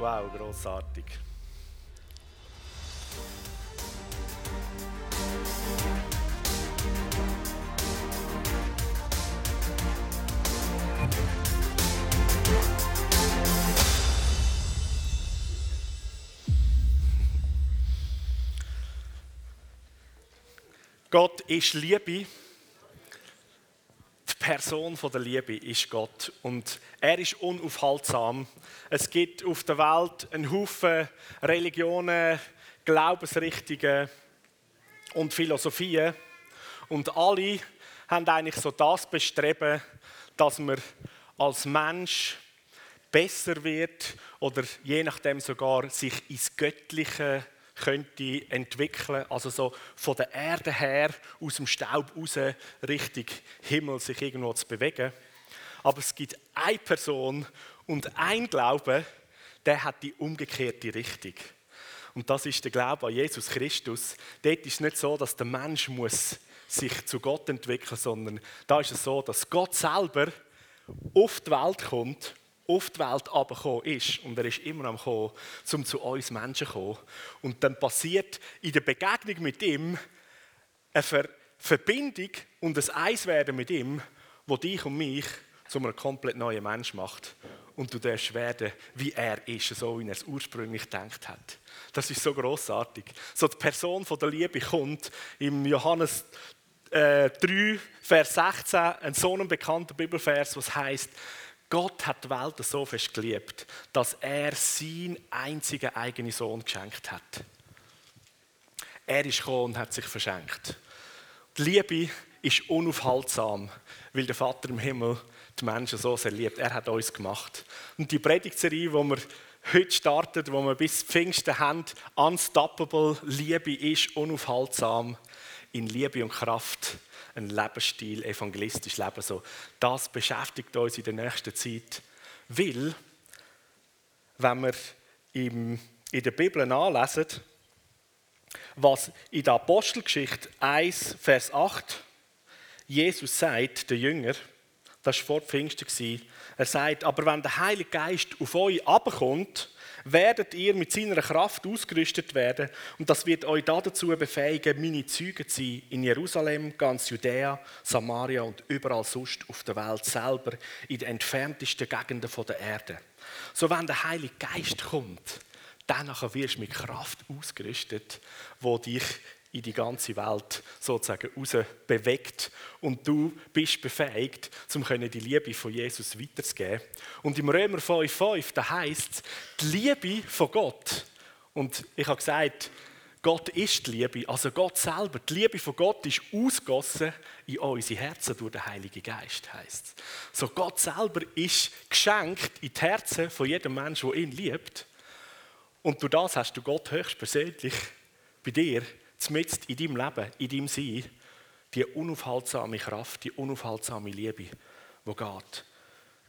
Wow, grossartig. Gott ist Liebe. Person der Liebe ist Gott und er ist unaufhaltsam. Es gibt auf der Welt einen Haufen Religionen, Glaubensrichtungen und Philosophien und alle haben eigentlich so das Bestreben, dass man als Mensch besser wird oder je nachdem sogar sich ins Göttliche könnte entwickeln, also so von der Erde her, aus dem Staub raus, Richtung Himmel sich irgendwo zu bewegen. Aber es gibt eine Person und ein Glaube, der hat die umgekehrte Richtung. Und das ist der Glaube an Jesus Christus. Dort ist es nicht so, dass der Mensch muss sich zu Gott entwickeln, sondern da ist es so, dass Gott selber auf die Welt kommt auf die Welt abgekommen ist, und er ist immer am kommen, um zu uns Menschen zu kommen. Und dann passiert in der Begegnung mit ihm eine Ver Verbindung und ein Eiswerden mit ihm, wo dich und mich zu einem komplett neuen Mensch macht. Und du darfst werden, wie er ist, so wie er es ursprünglich gedacht hat. Das ist so großartig. So die Person von der Liebe kommt im Johannes äh, 3, Vers 16, ein so ein bekannter Bibelvers, was heißt: Gott hat die Welt so fest geliebt, dass er seinen einzigen eigenen Sohn geschenkt hat. Er ist gekommen und hat sich verschenkt. Die Liebe ist unaufhaltsam, weil der Vater im Himmel die Menschen so sehr liebt. Er hat uns gemacht. Und die Predigtserie, die wir heute startet, wo wir bis Pfingsten haben, Unstoppable, Liebe ist unaufhaltsam in Liebe und Kraft ein Lebensstil, evangelistisch leben. So, das beschäftigt uns in der nächsten Zeit, weil, wenn wir in der Bibel nachlesen, was in der Apostelgeschichte 1, Vers 8 Jesus sagt, der Jünger, das war vor Pfingsten, er sagt, aber wenn der Heilige Geist auf euch abkommt, werdet ihr mit seiner Kraft ausgerüstet werden und das wird euch dazu befähigen, meine Züge zu sein in Jerusalem, ganz Judäa, Samaria und überall sonst auf der Welt selber, in den entferntesten Gegenden der Erde. So wenn der Heilige Geist kommt, dann wirst du mit Kraft ausgerüstet, wo dich in die ganze Welt sozusagen raus bewegt und du bist befähigt, um die Liebe von Jesus weiterzugeben. Und im Römer 5,5, da heißt es, die Liebe von Gott. Und ich habe gesagt, Gott ist die Liebe, also Gott selber. Die Liebe von Gott ist ausgossen in unsere Herzen durch den Heiligen Geist, heißt So Gott selber ist geschenkt in die Herzen von jedem Menschen, der ihn liebt. Und durch das hast du Gott höchstpersönlich bei dir zumindest in deinem Leben, in deinem Sein, die unaufhaltsame Kraft, die unaufhaltsame Liebe, die geht.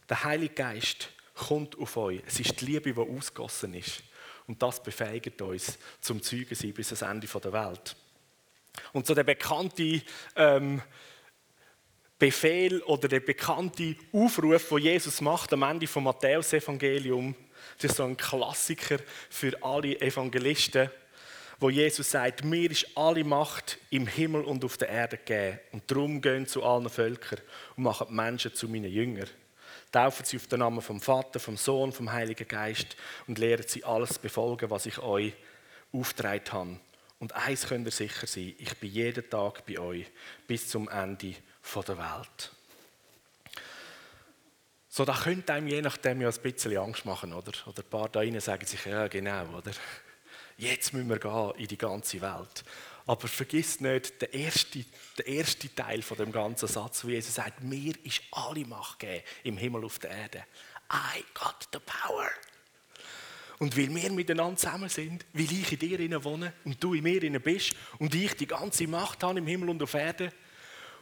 Der Heilige Geist kommt auf euch. Es ist die Liebe, die ausgossen ist. Und das befähigt uns zum Zeugen sein bis ans Ende der Welt. Und so der bekannte ähm, Befehl oder der bekannte Aufruf, den Jesus macht am Ende vom Matthäus-Evangelium, das ist so ein Klassiker für alle Evangelisten wo Jesus sagt, mir ist alle Macht im Himmel und auf der Erde gegeben. Und darum gehen zu allen Völkern und machen die Menschen zu meinen Jüngern. Taufen sie auf den Namen vom Vater, vom Sohn, vom Heiligen Geist und lehren sie alles befolgen, was ich euch aufgetragen habe. Und eins könnt ihr sicher sein, ich bin jeden Tag bei euch bis zum Ende der Welt. So, da könnte einem je nachdem ja ein bisschen Angst machen, oder? Oder ein paar da rein sagen sich, ja genau, oder? Jetzt müssen wir gehen in die ganze Welt. Aber vergiss nicht den ersten, den ersten Teil von dem ganzen Satz, wo Jesus sagt, mir ist alle Macht gegeben im Himmel auf der Erde. I got the power. Und weil wir miteinander zusammen sind, weil ich in dir wohne und du in mir bist und ich die ganze Macht habe im Himmel und auf Erde,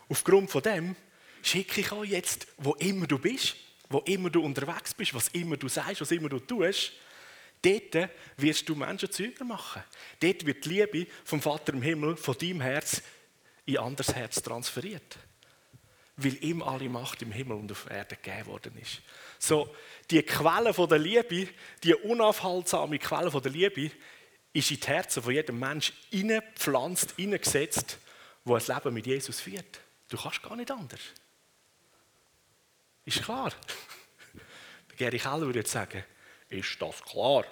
aufgrund von dem schicke ich euch jetzt, wo immer du bist, wo immer du unterwegs bist, was immer du sagst, was immer du tust, Dort wirst du Menschen Züger machen. Dort wird die Liebe vom Vater im Himmel von deinem Herz in anderes Herz transferiert. Weil ihm alle Macht im Himmel und auf Erde gegeben worden ist. So, die Quelle der Liebe, die unaufhaltsame Quelle der Liebe, ist in die Herzen von jedem Menschen hineingepflanzt, hineingesetzt, wo ein Leben mit Jesus führt. Du kannst gar nicht anders. Ist klar? Der Gary Keller würde jetzt sagen, ist das klar?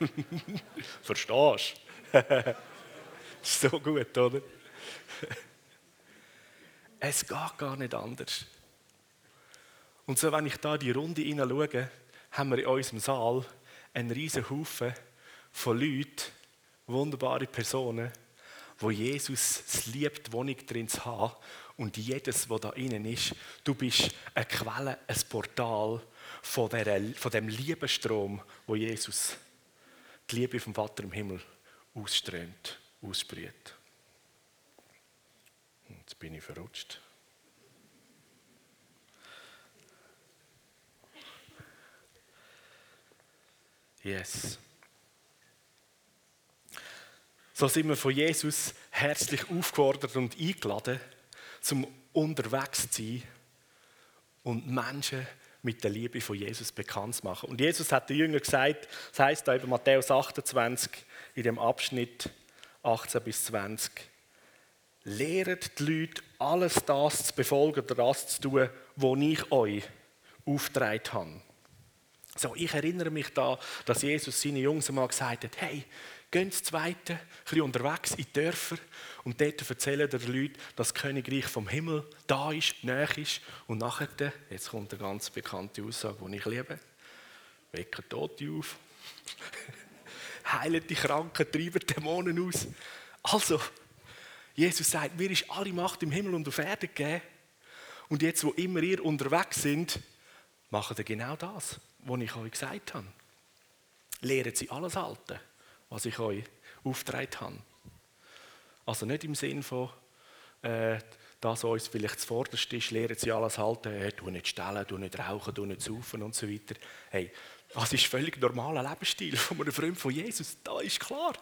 Verstehst du? so gut, oder? es geht gar nicht anders. Und so, wenn ich da die Runde hineinschaue, haben wir in unserem Saal einen riesen Haufen von Leuten, wunderbare Personen, wo Jesus es liebt, Wohnung drin zu haben. Und jedes, was da innen ist, du bist eine Quelle, ein Portal von, der, von dem Liebestrom, wo Jesus die Liebe vom Vater im Himmel ausströmt, aussprüht. Jetzt bin ich verrutscht. Yes. So sind wir von Jesus herzlich aufgefordert und eingeladen, zum unterwegs zu sein und Menschen mit der Liebe von Jesus bekannt zu machen. Und Jesus hat den Jüngern gesagt, das heißt da in Matthäus 28, in dem Abschnitt 18 bis 20, lehret die Leute, alles das zu befolgen oder das zu tun, was ich euch aufgetragen habe. So, ich erinnere mich da, dass Jesus seine Jungs einmal gesagt hat, hey, gehen ins Zweite, ein bisschen unterwegs in die Dörfer und dort erzählen den Leuten, dass das Königreich vom Himmel da ist, näher ist. Und nachher, jetzt kommt eine ganz bekannte Aussage, die ich liebe, wecken Tote auf, heilen die Kranken, treiben Dämonen aus. Also, Jesus sagt, mir ist alle Macht im Himmel und auf Erden gegeben. Und jetzt, wo immer ihr unterwegs sind, macht ihr genau das was ich euch gesagt habe. Lehren Sie alles halten, was ich euch aufgetragen habe. Also nicht im Sinn von, äh, das uns vielleicht zuvorderst ist, lehren Sie alles halten, äh, du nicht stellen, du nicht rauchen, du nicht saufen und so weiter. Hey, das ist völlig normaler Lebensstil von einem Freund von Jesus. Da ist klar.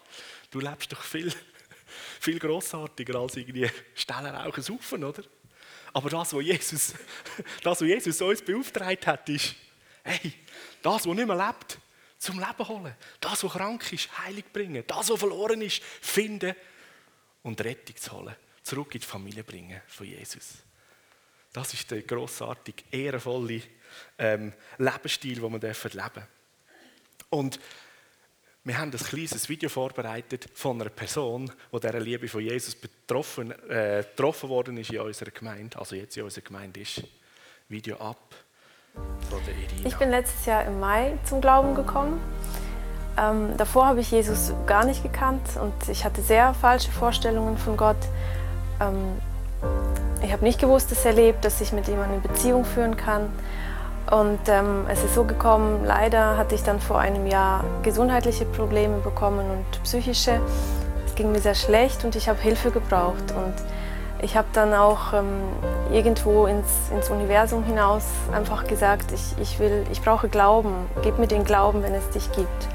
Du lebst doch viel, viel grossartiger als irgendwie stellen, rauchen, saufen, oder? Aber das, was Jesus, das, was Jesus uns beauftragt hat, ist, hey, das, was nicht mehr lebt, zum Leben holen. Das, was krank ist, heilig bringen. Das, was verloren ist, finden und Rettung zu holen. Zurück in die Familie bringen von Jesus. Das ist der grossartige, ehrenvolle ähm, Lebensstil, den wir leben dürfen. Und wir haben ein kleines Video vorbereitet von einer Person, die dieser Liebe von Jesus betroffen, äh, worden ist in unserer Gemeinde, also jetzt in unserer Gemeinde ist. Video ab. Ich bin letztes Jahr im Mai zum Glauben gekommen. Ähm, davor habe ich Jesus gar nicht gekannt und ich hatte sehr falsche Vorstellungen von Gott. Ähm, ich habe nicht gewusst, dass er lebt, dass ich mit ihm eine Beziehung führen kann. Und ähm, es ist so gekommen, leider hatte ich dann vor einem Jahr gesundheitliche Probleme bekommen und psychische. Es ging mir sehr schlecht und ich habe Hilfe gebraucht. Und ich habe dann auch ähm, irgendwo ins, ins, Universum hinaus einfach gesagt, ich, ich, will, ich brauche Glauben, gib mir den Glauben, wenn es dich gibt.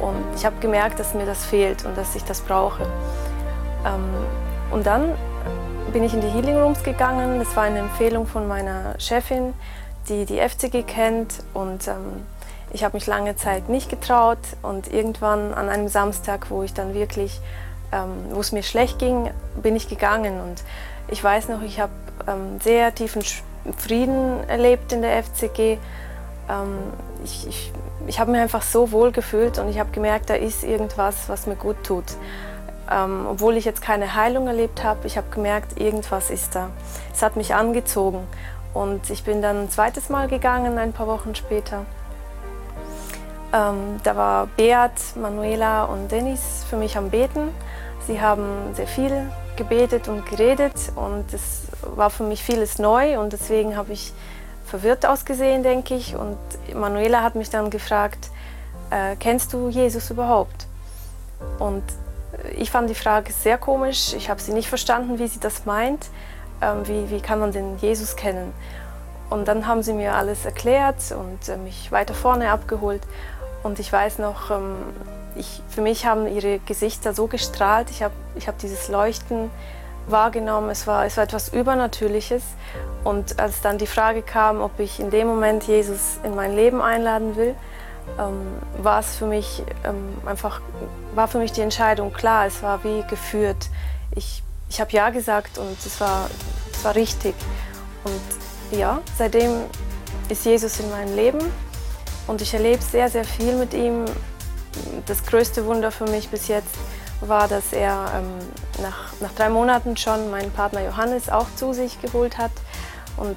Und ich habe gemerkt, dass mir das fehlt und dass ich das brauche. Ähm, und dann bin ich in die Healing Rooms gegangen. Das war eine Empfehlung von meiner Chefin, die die FCG kennt. Und ähm, ich habe mich lange Zeit nicht getraut. Und irgendwann an einem Samstag, wo ich dann wirklich ähm, wo es mir schlecht ging, bin ich gegangen. Und ich weiß noch, ich habe ähm, sehr tiefen Frieden erlebt in der FCG. Ähm, ich ich, ich habe mich einfach so wohl gefühlt und ich habe gemerkt, da ist irgendwas, was mir gut tut. Ähm, obwohl ich jetzt keine Heilung erlebt habe, ich habe gemerkt, irgendwas ist da. Es hat mich angezogen. Und ich bin dann ein zweites Mal gegangen, ein paar Wochen später. Ähm, da war Beat, Manuela und Dennis für mich am Beten. Sie haben sehr viel gebetet und geredet und es war für mich vieles neu und deswegen habe ich verwirrt ausgesehen, denke ich. Und Manuela hat mich dann gefragt, äh, kennst du Jesus überhaupt? Und ich fand die Frage sehr komisch. Ich habe sie nicht verstanden, wie sie das meint. Ähm, wie, wie kann man den Jesus kennen? Und dann haben sie mir alles erklärt und äh, mich weiter vorne abgeholt. Und ich weiß noch, ähm, ich, für mich haben ihre Gesichter so gestrahlt, ich habe ich hab dieses Leuchten wahrgenommen, es war, es war etwas Übernatürliches. Und als dann die Frage kam, ob ich in dem Moment Jesus in mein Leben einladen will, ähm, war es für mich ähm, einfach, war für mich die Entscheidung klar, es war wie geführt. Ich, ich habe Ja gesagt und es war, es war richtig. Und ja, seitdem ist Jesus in meinem Leben und ich erlebe sehr, sehr viel mit ihm. Das größte Wunder für mich bis jetzt war, dass er ähm, nach, nach drei Monaten schon meinen Partner Johannes auch zu sich geholt hat. Und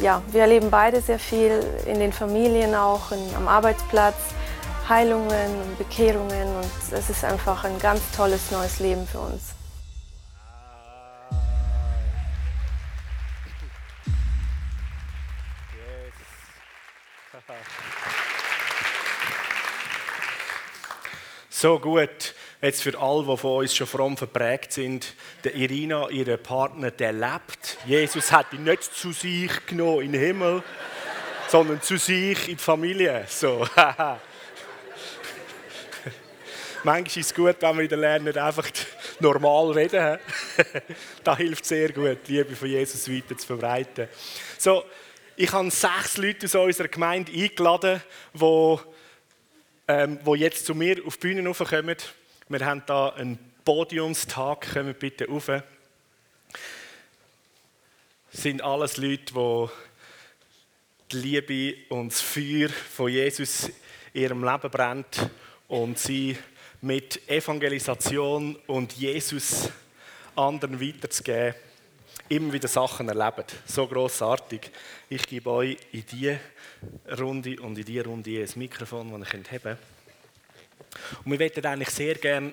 ja, wir erleben beide sehr viel in den Familien auch, in, am Arbeitsplatz, Heilungen und Bekehrungen und es ist einfach ein ganz tolles neues Leben für uns. So gut. Jetzt für alle, die von uns schon fromm verprägt sind, der Irina, ihr Partner, der lebt. Jesus hat ihn nicht zu sich genommen in den Himmel, sondern zu sich in die Familie. So. Manchmal ist es gut, wenn wir in der Lehre einfach normal reden. das hilft sehr gut, die Liebe von Jesus weiter zu verbreiten. So, ich habe sechs Leute aus unserer Gemeinde eingeladen, die ähm, wo jetzt zu mir auf die Bühne raufkommen. Wir haben hier einen Podiumstag, kommen bitte rauf. Das sind alles Leute, die die Liebe und das Feuer von Jesus in ihrem Leben brennt und sie mit Evangelisation und Jesus anderen weiterzugeben, immer wieder Sachen erleben. So großartig. Ich gebe euch in diese Runde und in diese Runde ein Mikrofon, das ihr haben könnt. Und wir möchten eigentlich sehr gerne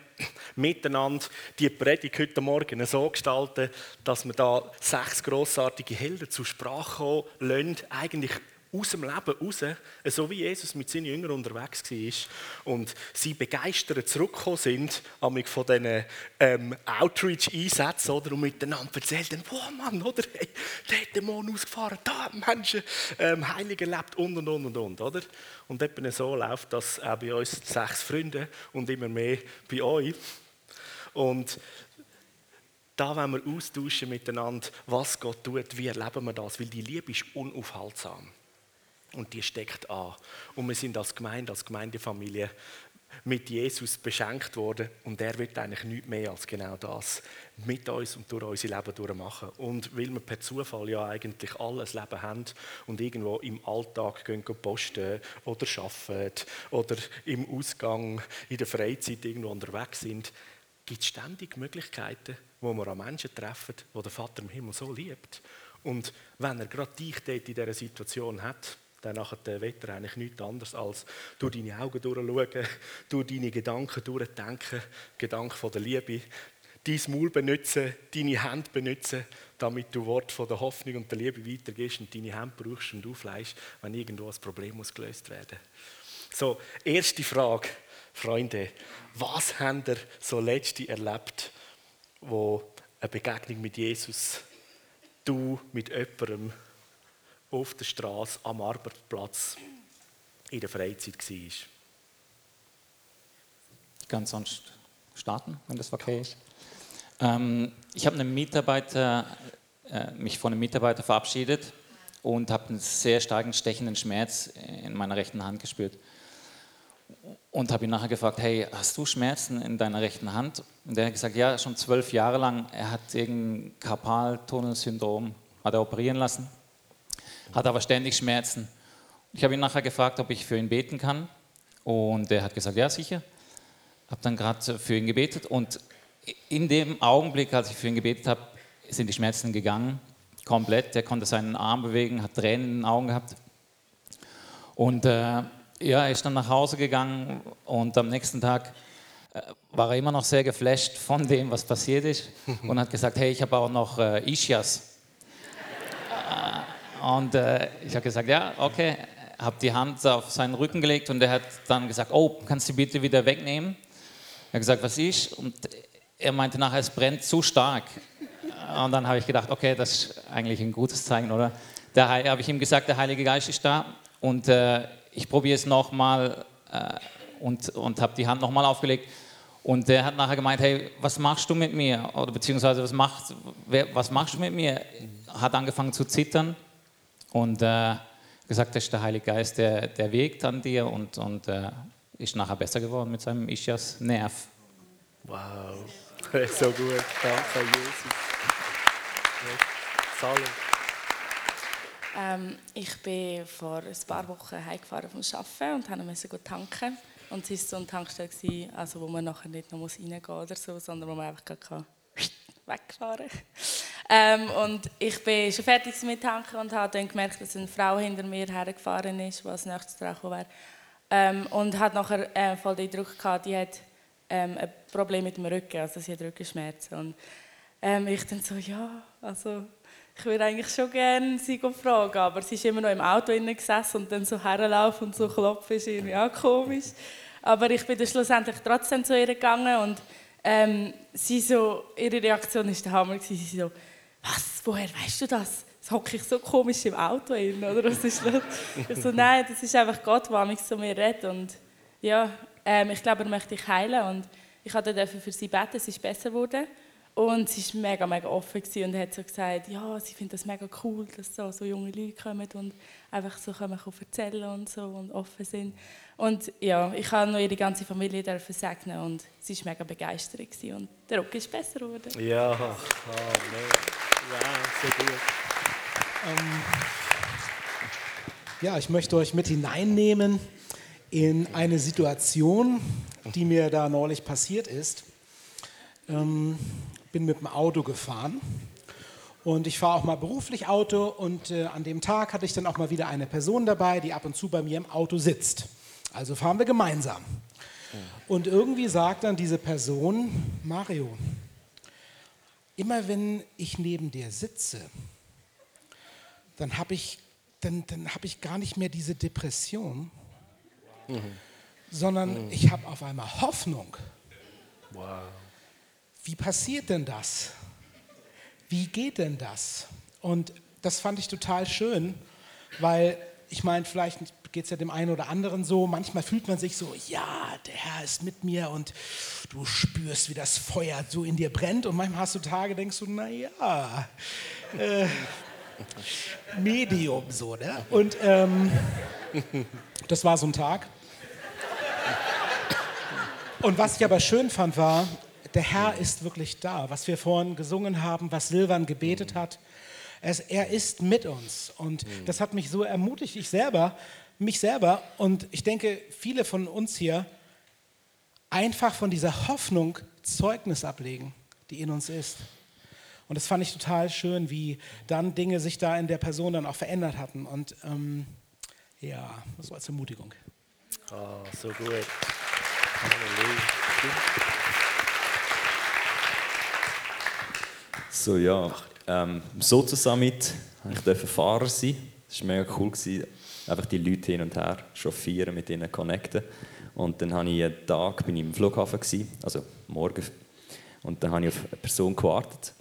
miteinander die Predigt heute Morgen so gestalten, dass wir da sechs grossartige Helden zur Sprache kommen lassen, eigentlich aus dem Leben raus, so wie Jesus mit seinen Jüngern unterwegs war und sie begeistert zurückgekommen sind von diesen ähm, Outreach-Einsätzen oder, und miteinander erzählt wow Mann, oder, hey, der hat den Mond ausgefahren, da haben Menschen ähm, heilig erlebt und und und und und, oder? Und etwa so läuft das auch bei uns sechs Freunden und immer mehr bei euch. Und da wollen wir austauschen miteinander, was Gott tut, wie erleben wir das, weil die Liebe ist unaufhaltsam. Und die steckt an. Und wir sind als Gemeinde, als Gemeindefamilie mit Jesus beschenkt worden und er wird eigentlich nichts mehr als genau das mit uns und durch unser Leben durchmachen. Und weil wir per Zufall ja eigentlich alles Leben haben und irgendwo im Alltag gehen posten oder arbeiten oder im Ausgang in der Freizeit irgendwo unterwegs sind, gibt es ständig Möglichkeiten, wo wir an Menschen treffen, wo der Vater im Himmel so liebt. Und wenn er gerade dich dort in dieser Situation hat, dann nachher will er eigentlich nichts anderes als durch deine Augen durchschauen, durch deine Gedanken durchdenken, Gedanken von der Liebe, dein Maul benutzen, deine Hände benutzen, damit du Wort von der Hoffnung und der Liebe weitergehst und deine Hände brauchst und aufleist, wenn irgendwo ein Problem muss gelöst werden So, erste Frage, Freunde. Was habt ihr so letzte erlebt, wo eine Begegnung mit Jesus, du mit jemandem auf der Straße am Arbeitsplatz in der Freizeit war. Ich kann sonst starten, wenn das okay ist. Ähm, ich habe einen Mitarbeiter, äh, mich von einem Mitarbeiter verabschiedet und habe einen sehr starken stechenden Schmerz in meiner rechten Hand gespürt. Und habe ihn nachher gefragt, hey, hast du Schmerzen in deiner rechten Hand? Und er hat gesagt, ja, schon zwölf Jahre lang. Er hat irgendein Karpaltunnelsyndrom, hat er operieren lassen hat aber ständig Schmerzen. Ich habe ihn nachher gefragt, ob ich für ihn beten kann. Und er hat gesagt, ja, sicher. Habe dann gerade für ihn gebetet. Und in dem Augenblick, als ich für ihn gebetet habe, sind die Schmerzen gegangen. Komplett. Er konnte seinen Arm bewegen, hat Tränen in den Augen gehabt. Und äh, ja, er ist dann nach Hause gegangen und am nächsten Tag äh, war er immer noch sehr geflasht von dem, was passiert ist und hat gesagt, hey, ich habe auch noch äh, Ischias. Und äh, ich habe gesagt, ja, okay, habe die Hand auf seinen Rücken gelegt und er hat dann gesagt, oh, kannst du bitte wieder wegnehmen? Er hat gesagt, was ist? Und er meinte nachher, es brennt zu stark. Und dann habe ich gedacht, okay, das ist eigentlich ein gutes Zeichen, oder? Da habe ich ihm gesagt, der Heilige Geist ist da und äh, ich probiere es nochmal äh, und, und habe die Hand nochmal aufgelegt Und der hat nachher gemeint, hey, was machst du mit mir? Oder beziehungsweise, was, macht, wer, was machst du mit mir? Hat angefangen zu zittern und äh, gesagt, das ist der Heilige Geist, der, der wirkt an dir und, und äh, ist nachher besser geworden mit seinem Ischias Nerv. Wow, so gut. Danke, Jesus. Salve. Ähm, ich bin vor ein paar Wochen heimgefahren vom Arbeiten und musste gut tanken. Und es war so eine Tankstelle, also wo man nachher nicht noch reingehen muss oder so, sondern wo man einfach kann wegfahren ähm, Und ich bin schon fertig mit tanken und habe dann gemerkt, dass eine Frau hinter mir hergefahren ist, was nächstes dran wäre. Ähm, und hat nachher äh, voll den Druck gehabt, die hat ähm, ein Problem mit dem Rücken, also sie hat Rückenschmerzen. Und ähm, ich dann so, ja, also ich würde eigentlich schon gerne sie fragen, aber sie ist immer noch im Auto gesessen und dann so herlaufen und so klopfen ist irgendwie auch komisch. Aber ich bin dann schlussendlich trotzdem zu ihr gegangen und ähm, sie so, ihre Reaktion war der Hammer. Sie so, was, woher weißt du das? Das hocke ich so komisch im Auto hin, oder? Was ist das? Ich so, nein, das ist einfach Gott, der mich zu mir redet. Und ja, ähm, ich glaube, er möchte dich heilen. Und ich durfte für sie beten, es ist besser geworden. Und sie war mega, mega offen und hat so gesagt, ja, sie findet das mega cool, dass so, so junge Leute kommen und einfach so können erzählen und so und offen sind. Und ja, ich habe noch ihre ganze Familie dürfen segnen und sie war mega begeistert und der Rock ist besser geworden. Ja, oh, ja, so gut. Ähm, ja, ich möchte euch mit hineinnehmen in eine Situation, die mir da neulich passiert ist. Ähm, bin mit dem Auto gefahren und ich fahre auch mal beruflich Auto und äh, an dem Tag hatte ich dann auch mal wieder eine Person dabei, die ab und zu bei mir im Auto sitzt. Also fahren wir gemeinsam. Und irgendwie sagt dann diese Person, Mario, immer wenn ich neben dir sitze, dann habe ich, dann, dann hab ich gar nicht mehr diese Depression, mhm. sondern mhm. ich habe auf einmal Hoffnung. Wow. Wie passiert denn das? Wie geht denn das? Und das fand ich total schön, weil ich meine, vielleicht geht es ja dem einen oder anderen so, manchmal fühlt man sich so, ja, der Herr ist mit mir und du spürst, wie das Feuer so in dir brennt und manchmal hast du Tage, denkst du, naja, äh, Medium so, ne? Und ähm, das war so ein Tag. Und was ich aber schön fand, war, der Herr ist wirklich da. Was wir vorhin gesungen haben, was Silvan gebetet hat, er ist mit uns. Und das hat mich so ermutigt, ich selber, mich selber und ich denke, viele von uns hier einfach von dieser Hoffnung Zeugnis ablegen, die in uns ist. Und das fand ich total schön, wie dann Dinge sich da in der Person dann auch verändert hatten. Und ähm, ja, so als Ermutigung. Oh, so gut. Halleluja. So, ja. Ähm, Sozo Summit ich durfte Fahrer sein. Das war mega cool. Gewesen. Einfach die Leute hin und her chauffieren, mit ihnen connecten. Und dann habe ich einen Tag bin ich im Flughafen, gewesen, also morgen. Und dann habe ich auf eine Person gewartet.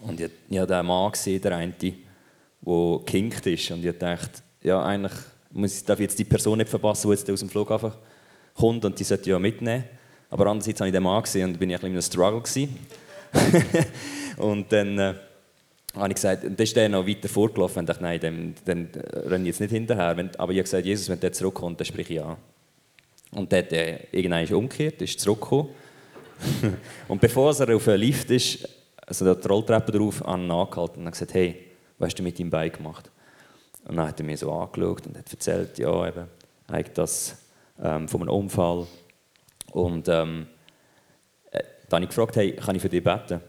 Und ich, ich habe den Mann gesehen, der eine, der gekinkt ist. Und ich dachte, ja, eigentlich muss darf ich jetzt die Person nicht verpassen, die jetzt aus dem Flughafen kommt und die sollte ja mitnehmen. Aber andererseits habe ich den Mann gesehen und bin ich ein bisschen in einem Struggle. Und dann äh, habe ich gesagt, und dann ist der noch weiter vorgelaufen und dachte, nein, dann, dann renne ich jetzt nicht hinterher. Aber ich habe gesagt, Jesus, wenn der zurückkommt, dann sprich ich an. Und der hat äh, irgendwann umgekehrt, ist zurückgekommen. und bevor er auf den Lift ist, also die Rolltreppe drauf, an ihn angehalten und gesagt, hey, was hast du mit deinem Bein gemacht? Und dann hat er mir so angeschaut und hat erzählt, ja, eben, eigentlich das ähm, von einem Unfall. Und ähm, äh, dann habe ich gefragt, hey, kann ich für dich beten?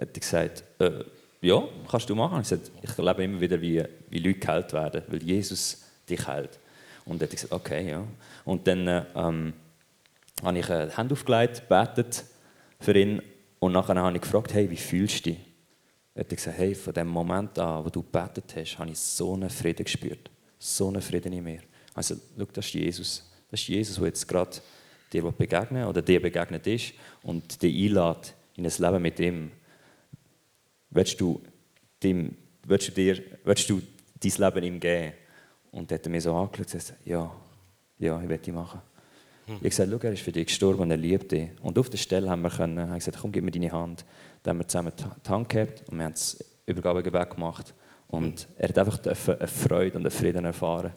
hat er gesagt, äh, ja, kannst du machen. Ich, gesagt, ich erlebe immer wieder, wie, wie Leute geheilt werden, weil Jesus dich heilt. Und er hat gesagt, okay, ja. Und dann ähm, habe ich eine Hand aufgelegt, betet für ihn und nachher habe ich gefragt, hey, wie fühlst du dich? Er hat gesagt, hey, von dem Moment an, wo du betet hast, habe ich so einen Frieden gespürt. So einen Frieden in mir. Also, schau, das ist Jesus. Das ist Jesus, der jetzt gerade dir begegnet oder dir begegnet ist und dich einlädt in ein Leben mit ihm willst du, dem, willst du, dir, willst du dein Leben ihm geben? Und er hat mir so angeschaut und gesagt, ja, ja, ich werde die machen. Ich habe gesagt, er ist für dich gestorben und er liebt dich. Und auf der Stelle haben wir können, haben gesagt, komm, gib mir deine Hand. Dann haben wir zusammen die Hand gehabt und wir haben das Übergabegebet gemacht. Und er hat einfach eine Freude und einen Frieden erfahren.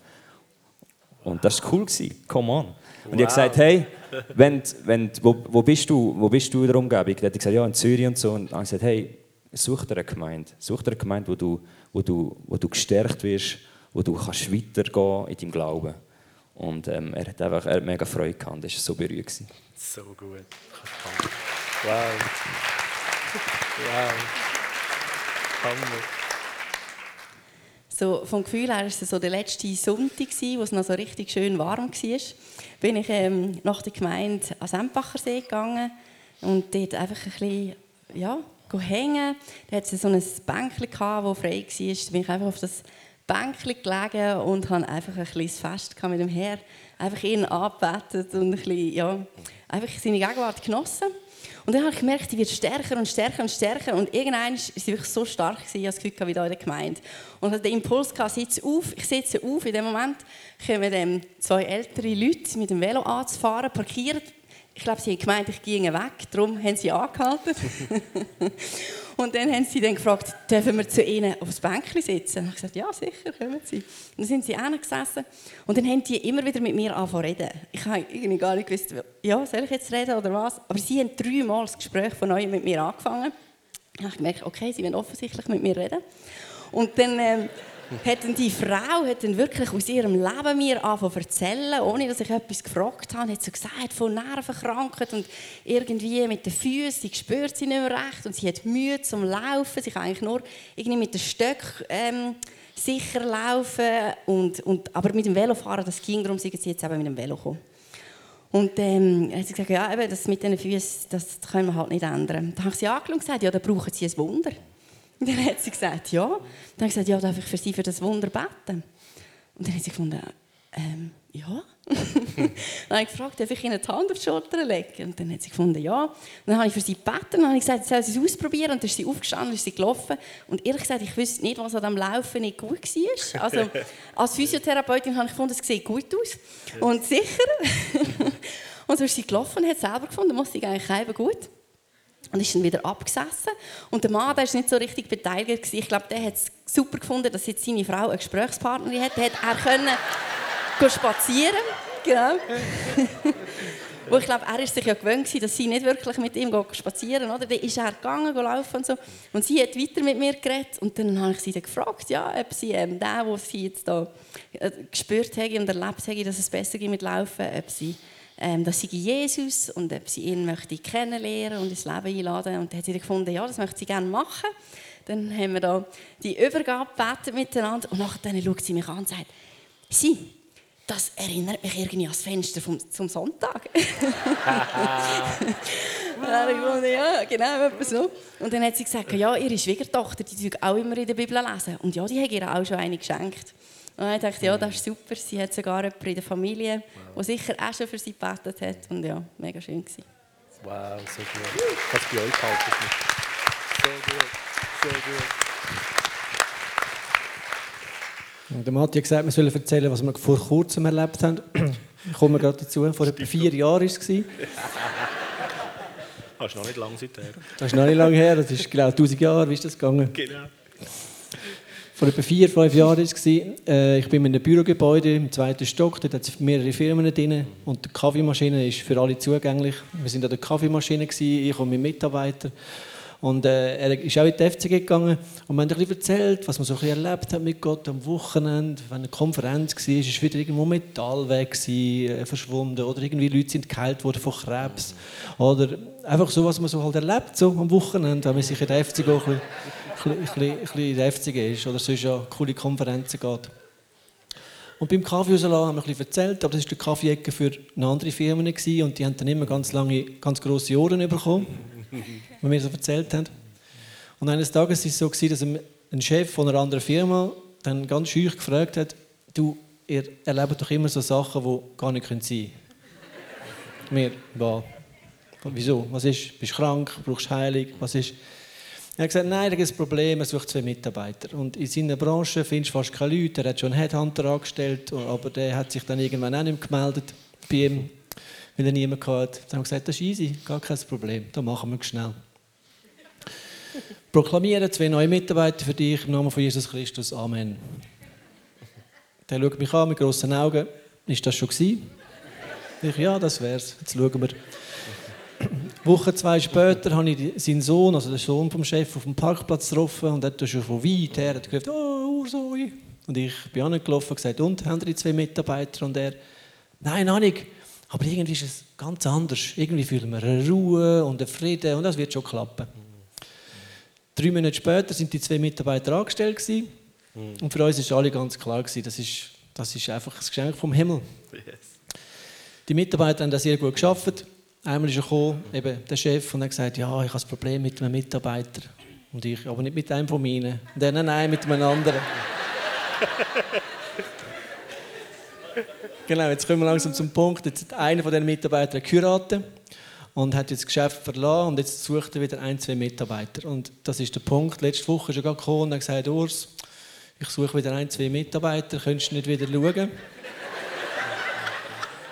Und das war cool. Come on. Und wow. ich habe gesagt, hey, wenn, wenn, wo, wo, bist du, wo bist du in der Umgebung? Dann hat gesagt, ja, in Zürich und so. Und dann habe ich gesagt, hey, such dir eine Gemeinde. Such dir eine Gemeinde, wo du, wo du, wo du gestärkt wirst, wo du kannst weitergehen in deinem Glauben. Und ähm, er hat einfach er hat mega Freude gehabt. Das war so berührt. So gut. Wow. Wow. Hammer. So, vom Gefühl her war es so der letzte Sonntag, wo es noch so richtig schön warm war. Bin ich ähm, nach der Gemeinde an Sempacher See gegangen und dort einfach ein bisschen, ja, hängen. Da hatte es so ein Bänkchen, das frei war. Da bin ich einfach auf das Bänkchen gelegen und hatte einfach ein kleines Fest mit dem Herr. Einfach ihn angebetet und ein bisschen, ja, einfach seine Gegenwart genossen. Und dann habe ich gemerkt, sie wird stärker und stärker und stärker. Und irgendwann war sie wirklich so stark, dass ich das Gefühl wie in der Gemeinde. Und ich hatte den Impuls, ich sitze auf. Ich sitze auf. In dem Moment kommen zwei ältere Leute mit dem Velo anzufahren, parkieren. Ich glaube, sie haben gemeint, ich gehe weg. Darum haben sie angehalten. Und dann haben sie dann gefragt, dürfen wir zu ihnen aufs Bänkchen sitzen? Und ich gesagt, ja, sicher, kommen sie. Und dann sind sie gesessen und dann haben die immer wieder mit mir angefangen reden. Ich habe irgendwie gar nicht gewusst, ja, soll ich jetzt reden oder was? Aber sie haben dreimal das Gespräch von neuem mit mir angefangen. Dann habe ich gemerkt, okay, sie wollen offensichtlich mit mir reden. Und dann... Ähm, hat die Frau hat dann wirklich aus ihrem Leben mir angefangen erzählen, ohne dass ich etwas gefragt habe. Hat sie gesagt, von Nerven krankt und irgendwie mit den Füßen, spürt sie nicht mehr recht und sie hat Mühe zum Laufen. Sie kann eigentlich nur irgendwie mit den Stöcken ähm, sicher laufen und, und, aber mit dem Velofahren, das ging darum, sie jetzt eben mit dem Velo gekommen. Und ähm, hat sie gesagt, ja, eben, das mit den Füßen, das können wir halt nicht ändern. Dann habe ich sie angeschaut und gesagt, ja, da brauchen sie ein Wunder. Und dann hat sie gesagt, ja. Dann habe ich gesagt, ja, darf ich für sie für das Wunder beten? Und dann hat sie gefunden, ähm, ja. dann habe ich gefragt, darf ich ihnen die Hand auf die Schulter legen? Und dann hat sie gefunden, ja. Und dann habe ich für sie gebeten und habe ich gesagt, soll sie es ausprobieren? Und dann ist sie aufgestanden, ist sie gelaufen. Und ehrlich gesagt, ich wusste nicht, was an dem Laufen nicht gut war. Also als Physiotherapeutin habe ich gefunden, es sieht gut aus. Und sicher. und so ist sie gelaufen und hat selber gefunden, muss sie eigentlich eben gut. Und ist dann wieder abgesessen. Und der Mann der war nicht so richtig beteiligt. Ich glaube, der hat es super gefunden, dass jetzt seine Frau eine Gesprächspartnerin hat. Er er können spazieren. Genau. Wo ich glaube, er ist sich ja gewöhnt dass sie nicht wirklich mit ihm spazieren oder? Dann ist er gegangen, laufen und so. Und sie hat weiter mit mir geredet. Und dann habe ich sie dann gefragt, ja, ob sie ähm, den, was sie jetzt da äh, gespürt haben und erlebt haben, dass es besser geht mit Laufen, ob sie ähm, dass sie Jesus und ob sie ihn möchte kennenlernen und ins Leben einladen. Und dann hat sie gefunden, ja, das möchte sie gerne machen. Dann haben wir da die Übergabe miteinander und nachher schaut sie mich an und sagt, sie, das erinnert mich irgendwie an das Fenster vom, zum Sonntag. ja, genau, so. Und dann hat sie gesagt, ja, ihre Schwiegertochter, die auch immer in der Bibel lesen. Und ja, die hat ihr auch schon eine geschenkt. Und ich dachte, ja, das ist super. Sie hat sogar jemanden in der Familie, der sicher auch schon für sie gebetet hat. Und ja, mega schön gewesen. Wow, so gut. Es bei euch halten. So gut, so gut. Der Matti hat gesagt, wir sollen erzählen, was wir vor kurzem erlebt haben. Ich komme gerade dazu. Vor etwa vier Jahren war es. Das ist noch nicht lange seither. Das ist noch nicht lange her. Das ist genau 1000 Jahre. Wie ist das gegangen? Genau. Vor etwa vier, fünf Jahren war es. Äh, ich bin in einem Bürogebäude im zweiten Stock. Dort hat es mehrere Firmen drin. Und die Kaffeemaschine ist für alle zugänglich. Wir waren an der Kaffeemaschine, ich und mein Mitarbeiter. Und äh, er ist auch in die FCG gegangen und wir haben ein erzählt, was man so erlebt hat mit Gott am Wochenende. Wenn eine Konferenz war, ist wieder irgendwo Metall weg, gewesen, äh, verschwunden oder irgendwie Leute sind geheilt worden von Krebs. Oder einfach so, was man so halt erlebt so am Wochenende, wenn man sich in der FCG ein bisschen ein bisschen in der FCG ist oder sonst ja coole Konferenzen geht. Und beim Kaffee rauslassen haben wir ein bisschen erzählt, aber das war die Kaffeeecke für eine andere Firma und die haben dann immer ganz lange, ganz grosse Ohren bekommen, wenn wir so erzählt haben. Und eines Tages war es so, dass ein Chef von einer anderen Firma dann ganz schüch gefragt hat, du, ihr erlebt doch immer so Sachen, die gar nicht sein können. Wir, ja, wieso? Was ist? Bist du krank? Brauchst du Heilung? Was ist? Er hat gesagt, nein, da gibt ein Problem, er sucht zwei Mitarbeiter. Und in seiner Branche findest du fast keine Leute. Er hat schon einen Headhunter angestellt, aber der hat sich dann irgendwann auch nicht mehr gemeldet bei ihm. weil er niemanden hatte. Dann haben wir gesagt, das ist easy, gar kein Problem, das machen wir schnell. Proklamieren zwei neue Mitarbeiter für dich im Namen von Jesus Christus. Amen. Der schaut mich an mit grossen Augen. Ist das schon gewesen? Ich, ja, das wär's. Jetzt schauen wir. Woche zwei später habe ich seinen Sohn, also den Sohn vom Chef, auf dem Parkplatz getroffen und er hat schon von weit her gesagt, oh, Ursoi. Und ich bin angelaufen und gesagt, und, haben die zwei Mitarbeiter? Und er, nein, noch nicht. Aber irgendwie ist es ganz anders. Irgendwie fühlen wir eine Ruhe und einen Frieden und das wird schon klappen. Drei Monate später sind die zwei Mitarbeiter angestellt gewesen. und für uns war alle ganz klar gewesen, das ist, das ist einfach ein Geschenk vom Himmel. Yes. Die Mitarbeiter haben das sehr gut geschafft. Einmal ist er gekommen, eben der Chef, und hat gesagt, ja, ich habe ein Problem mit einem Mitarbeiter. Und ich, aber nicht mit einem von meinen. Und er, nein, nein, mit einem anderen. genau, jetzt kommen wir langsam zum Punkt. Jetzt hat einer von den Mitarbeitern geheiratet und hat jetzt das Geschäft verlassen und jetzt sucht er wieder ein, zwei Mitarbeiter. Und das ist der Punkt. Letzte Woche ist er gekommen und hat gesagt, Urs, ich suche wieder ein, zwei Mitarbeiter, könntest du nicht wieder schauen?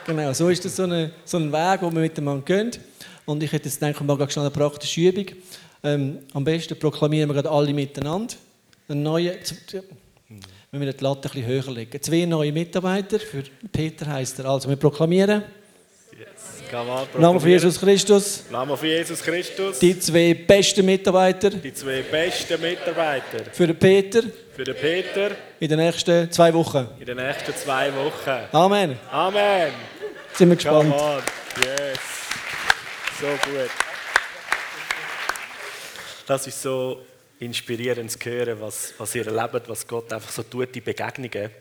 Genau, so ist das so, eine, so ein Weg, wo wir miteinander gehen. Und ich hätte jetzt gedacht, wir machen schnell eine praktische Übung. Ähm, am besten proklamieren wir gerade alle miteinander. Einen neuen, wir müssen die Latte ein bisschen höher legen. Zwei neue Mitarbeiter, für Peter heisst er. Also wir proklamieren. Yes. Namen von Jesus Christus. Namen von Jesus Christus. Die zwei besten Mitarbeiter. Die zwei besten Mitarbeiter. Für den Peter. Für den Peter. In den nächsten zwei Wochen. In den nächsten zwei Wochen. Amen. Amen. Sind wir gespannt. Yes. So gut. Das ist so inspirierend zu hören, was, was ihr erlebt, was Gott einfach so tut, die Begegnungen.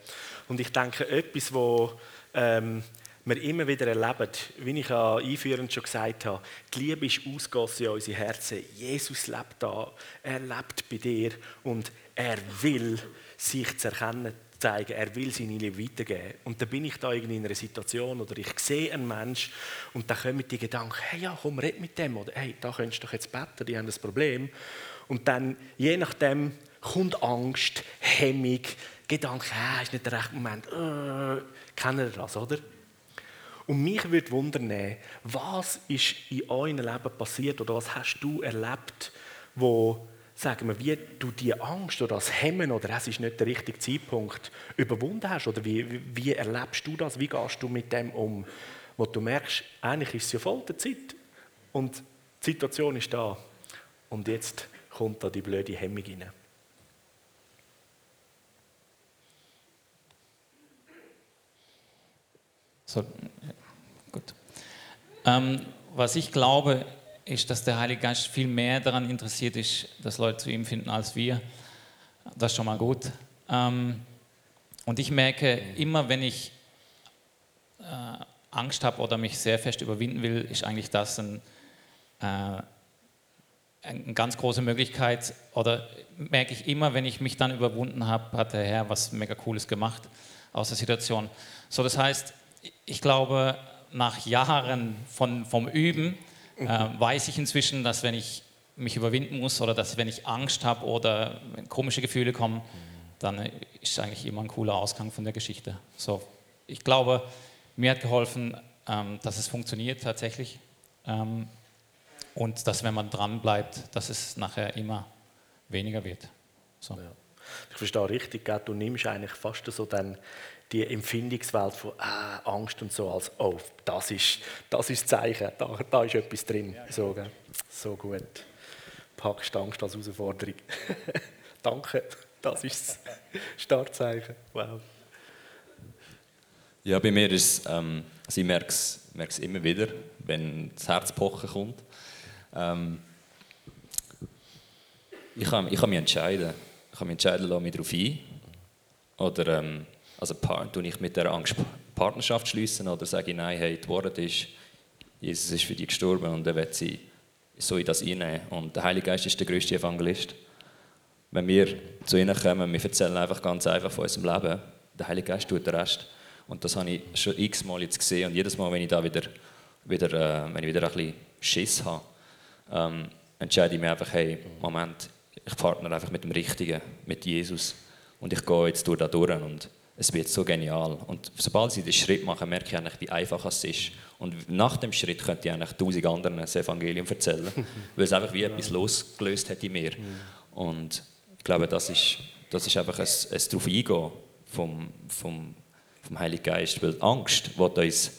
Und ich denke, etwas, wo ähm, wir immer wieder erleben, wie ich ja einführend schon gesagt habe, die Liebe ist ausgossen in unsere Herzen. Jesus lebt da, er lebt bei dir und er will sich zu erkennen zeigen, er will seine Liebe weitergeben. Und dann bin ich da irgendwie in einer Situation oder ich sehe einen Menschen und dann kommen die Gedanken, hey ja, komm, red mit dem oder hey, da könntest du doch jetzt beten, die haben das Problem. Und dann, je nachdem, kommt Angst, Hemmung, Gedanke, ah, ist nicht der rechte Moment. Äh, kennen ihr das, oder? Und mich würde wundern, was ist in eurem Leben passiert oder was hast du erlebt, wo, sagen wir, wie du die Angst oder das Hemmen oder es ist nicht der richtige Zeitpunkt überwunden hast oder wie, wie erlebst du das, wie gehst du mit dem um, wo du merkst, eigentlich ist es ja voll der Zeit und die Situation ist da und jetzt kommt da die blöde Hemmung rein. So, gut. Ähm, was ich glaube, ist, dass der Heilige Geist viel mehr daran interessiert ist, dass Leute zu ihm finden als wir. Das ist schon mal gut. Ähm, und ich merke, immer wenn ich äh, Angst habe oder mich sehr fest überwinden will, ist eigentlich das ein, äh, eine ganz große Möglichkeit, oder merke ich immer, wenn ich mich dann überwunden habe, hat der Herr was mega Cooles gemacht aus der Situation. So, das heißt, ich glaube, nach Jahren von, vom Üben äh, weiß ich inzwischen, dass wenn ich mich überwinden muss oder dass wenn ich Angst habe oder komische Gefühle kommen, dann ist eigentlich immer ein cooler Ausgang von der Geschichte. So, ich glaube, mir hat geholfen, ähm, dass es funktioniert tatsächlich. Ähm, und dass, wenn man dran bleibt, dass es nachher immer weniger wird. So. Ja. Ich verstehe richtig, du nimmst eigentlich fast so dann die Empfindungswelt von äh, Angst und so als, oh, das ist das, ist Zeichen, da, da ist etwas drin. So, so gut. Packst Angst als Herausforderung. Danke, das ist das Startzeichen. Wow. Ja, bei mir ist es, ähm, also ich merke es immer wieder, wenn das Herz pochen kommt. Ähm, ich kann, ich kann mich entscheiden. Ich kann mich entscheiden, lasse mich darauf ein. Oder ähm, also, tue ich mit der Angst Partnerschaft schließen oder sage ich, nein, hey, Wahrheit ist, Jesus ist für dich gestorben und er wird sie so in das hineinnehmen. Und der Heilige Geist ist der größte Evangelist. Wenn wir zu ihnen kommen, wir erzählen einfach ganz einfach von unserem Leben, der Heilige Geist tut den Rest. Und das habe ich schon x-mal jetzt gesehen und jedes Mal, wenn ich da wieder, wieder, äh, wenn ich wieder ein bisschen Schiss habe, ähm, entscheide ich mich einfach, hey, Moment, ich partner einfach mit dem Richtigen, mit Jesus und ich gehe jetzt durch da durch und es wird so genial. Und sobald sie den Schritt machen, merke ich eigentlich, wie einfach es ist. Und nach dem Schritt könnte ich eigentlich tausend anderen das Evangelium erzählen, weil es einfach wie etwas losgelöst hat in mir. Und ich glaube, das ist, das ist einfach ein, ein darauf eingehen vom, vom, vom Heiligen Geist, weil Angst will uns,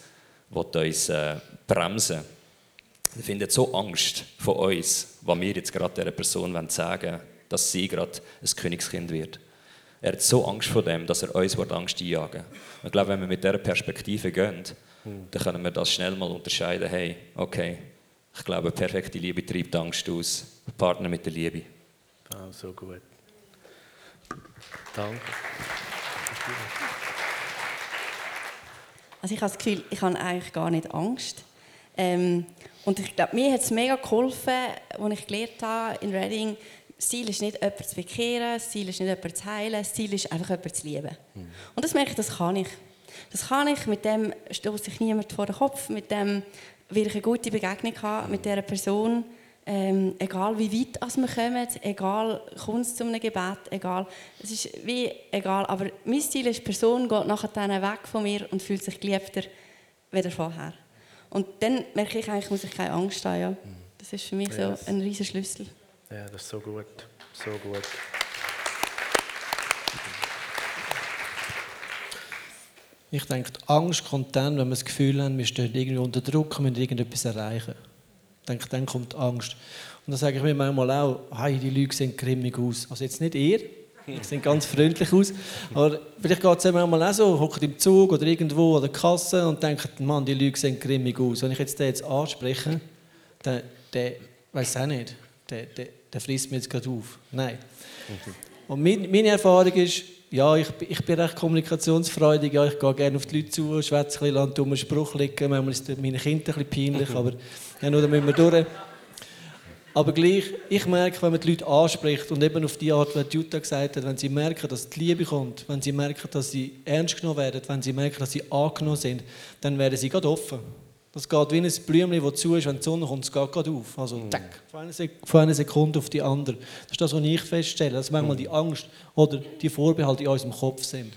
will uns äh, bremsen. Wir finden so Angst von uns, was wir jetzt gerade dieser Person sagen wollen, dass sie gerade ein Königskind wird. Er hat so Angst vor dem, dass er uns Angst einjagen will. Ich glaube, wenn wir mit dieser Perspektive gehen, dann können wir das schnell mal unterscheiden. Hey, okay, ich glaube, perfekte Liebe treibt Angst aus. Partner mit der Liebe. Oh, so gut. Danke. Also ich habe das Gefühl, ich habe eigentlich gar nicht Angst. Ähm, und ich glaube, mir hat es mega geholfen, als ich gelernt habe in Reading, das Ziel ist nicht, jemanden zu bekehren, das Ziel ist nicht, jemanden zu heilen, das Ziel ist einfach, jemanden zu lieben. Mhm. Und das merke ich, das kann ich. Das kann ich, mit dem stoße ich niemand vor den Kopf, mit dem will ich eine gute Begegnung haben mit dieser Person, ähm, egal wie weit als wir kommen, egal kommt es zu einem Gebet, egal, es ist wie egal, aber mein Ziel ist, die Person geht nachher weg von mir und fühlt sich geliebter wie vorher. Und dann merke ich eigentlich, muss ich keine Angst haben. Ja. Mhm. Das ist für mich yes. so ein riesiger Schlüssel. Ja, das ist so gut. So gut. Ich denke, Angst kommt dann, wenn wir das Gefühl haben, wir stehen irgendwie unter Druck, wir müssen irgendetwas erreichen. Ich denke, dann kommt Angst. Und dann sage ich mir manchmal auch, hey, die Leute sehen grimmig aus. Also jetzt nicht ihr, die sehen ganz freundlich aus. Aber vielleicht geht es manchmal auch so, hockt im Zug oder irgendwo an der Kasse und denkt, Mann, die Leute sehen grimmig aus. Wenn ich jetzt den jetzt anspreche, dann, der weiß auch nicht der, der, der frisst mir jetzt gerade auf. Nein. Und meine, meine Erfahrung ist, ja, ich, ich bin recht kommunikationsfreudig, ja, ich gehe gerne auf die Leute zu, schwätze ein bisschen, dummen Spruch liegen, manchmal ist es meinen Kindern ein bisschen peinlich, aber ja, nur da müssen wir durch. Aber gleich, ich merke, wenn man die Leute anspricht und eben auf die Art, wie Jutta gesagt hat, wenn sie merken, dass die Liebe kommt, wenn sie merken, dass sie ernst genommen werden, wenn sie merken, dass sie angenommen sind, dann werden sie gerade offen. Das geht wie ein Blümchen, das zu ist, wenn die Sonne kommt, es geht gerade auf. Also, mhm. tack, von einer, Sekunde auf die andere. Das ist das, was ich feststelle, dass manchmal die Angst oder die Vorbehalte in unserem Kopf sind.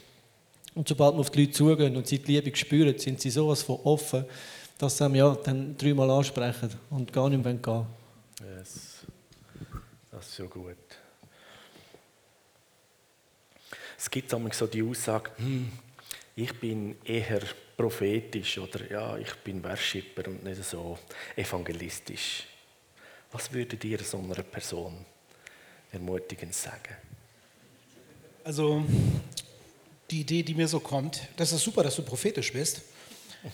Und sobald wir auf die Leute zugehen und sie die Liebe spüren, sind sie sowas von offen, dass sie ja, dann dreimal ansprechen und gar nicht mehr gehen yes. Das ist so gut. Es gibt so die Aussage, hm, ich bin eher prophetisch oder ja, ich bin Worshipper und nicht so evangelistisch. Was würdet ihr so einer Person ermutigend sagen? Also die Idee, die mir so kommt, das ist super, dass du prophetisch bist.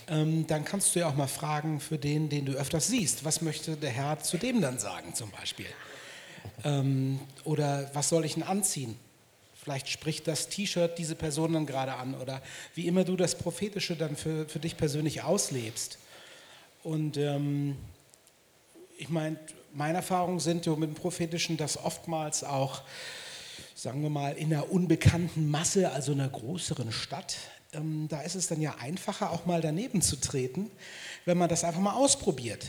Ähm, dann kannst du ja auch mal fragen für den, den du öfters siehst. Was möchte der Herr zu dem dann sagen zum Beispiel? Ähm, oder was soll ich denn anziehen? Vielleicht spricht das T-Shirt diese Person dann gerade an oder wie immer du das Prophetische dann für, für dich persönlich auslebst. Und ähm, ich meine, meine Erfahrungen sind mit dem Prophetischen, dass oftmals auch, sagen wir mal, in einer unbekannten Masse, also einer größeren Stadt, ähm, da ist es dann ja einfacher, auch mal daneben zu treten, wenn man das einfach mal ausprobiert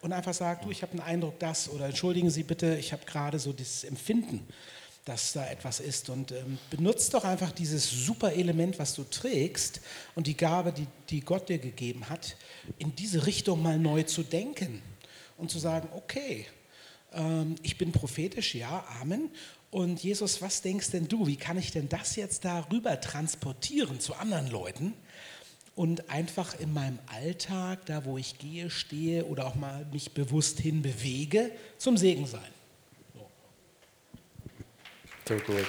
und einfach sagt, du, ich habe einen Eindruck, das oder entschuldigen Sie bitte, ich habe gerade so dieses Empfinden dass da etwas ist. Und ähm, benutzt doch einfach dieses super Element, was du trägst und die Gabe, die, die Gott dir gegeben hat, in diese Richtung mal neu zu denken und zu sagen, okay, ähm, ich bin prophetisch, ja, Amen. Und Jesus, was denkst denn du? Wie kann ich denn das jetzt darüber transportieren zu anderen Leuten? Und einfach in meinem Alltag, da wo ich gehe, stehe oder auch mal mich bewusst hinbewege, zum Segen sein. So gut.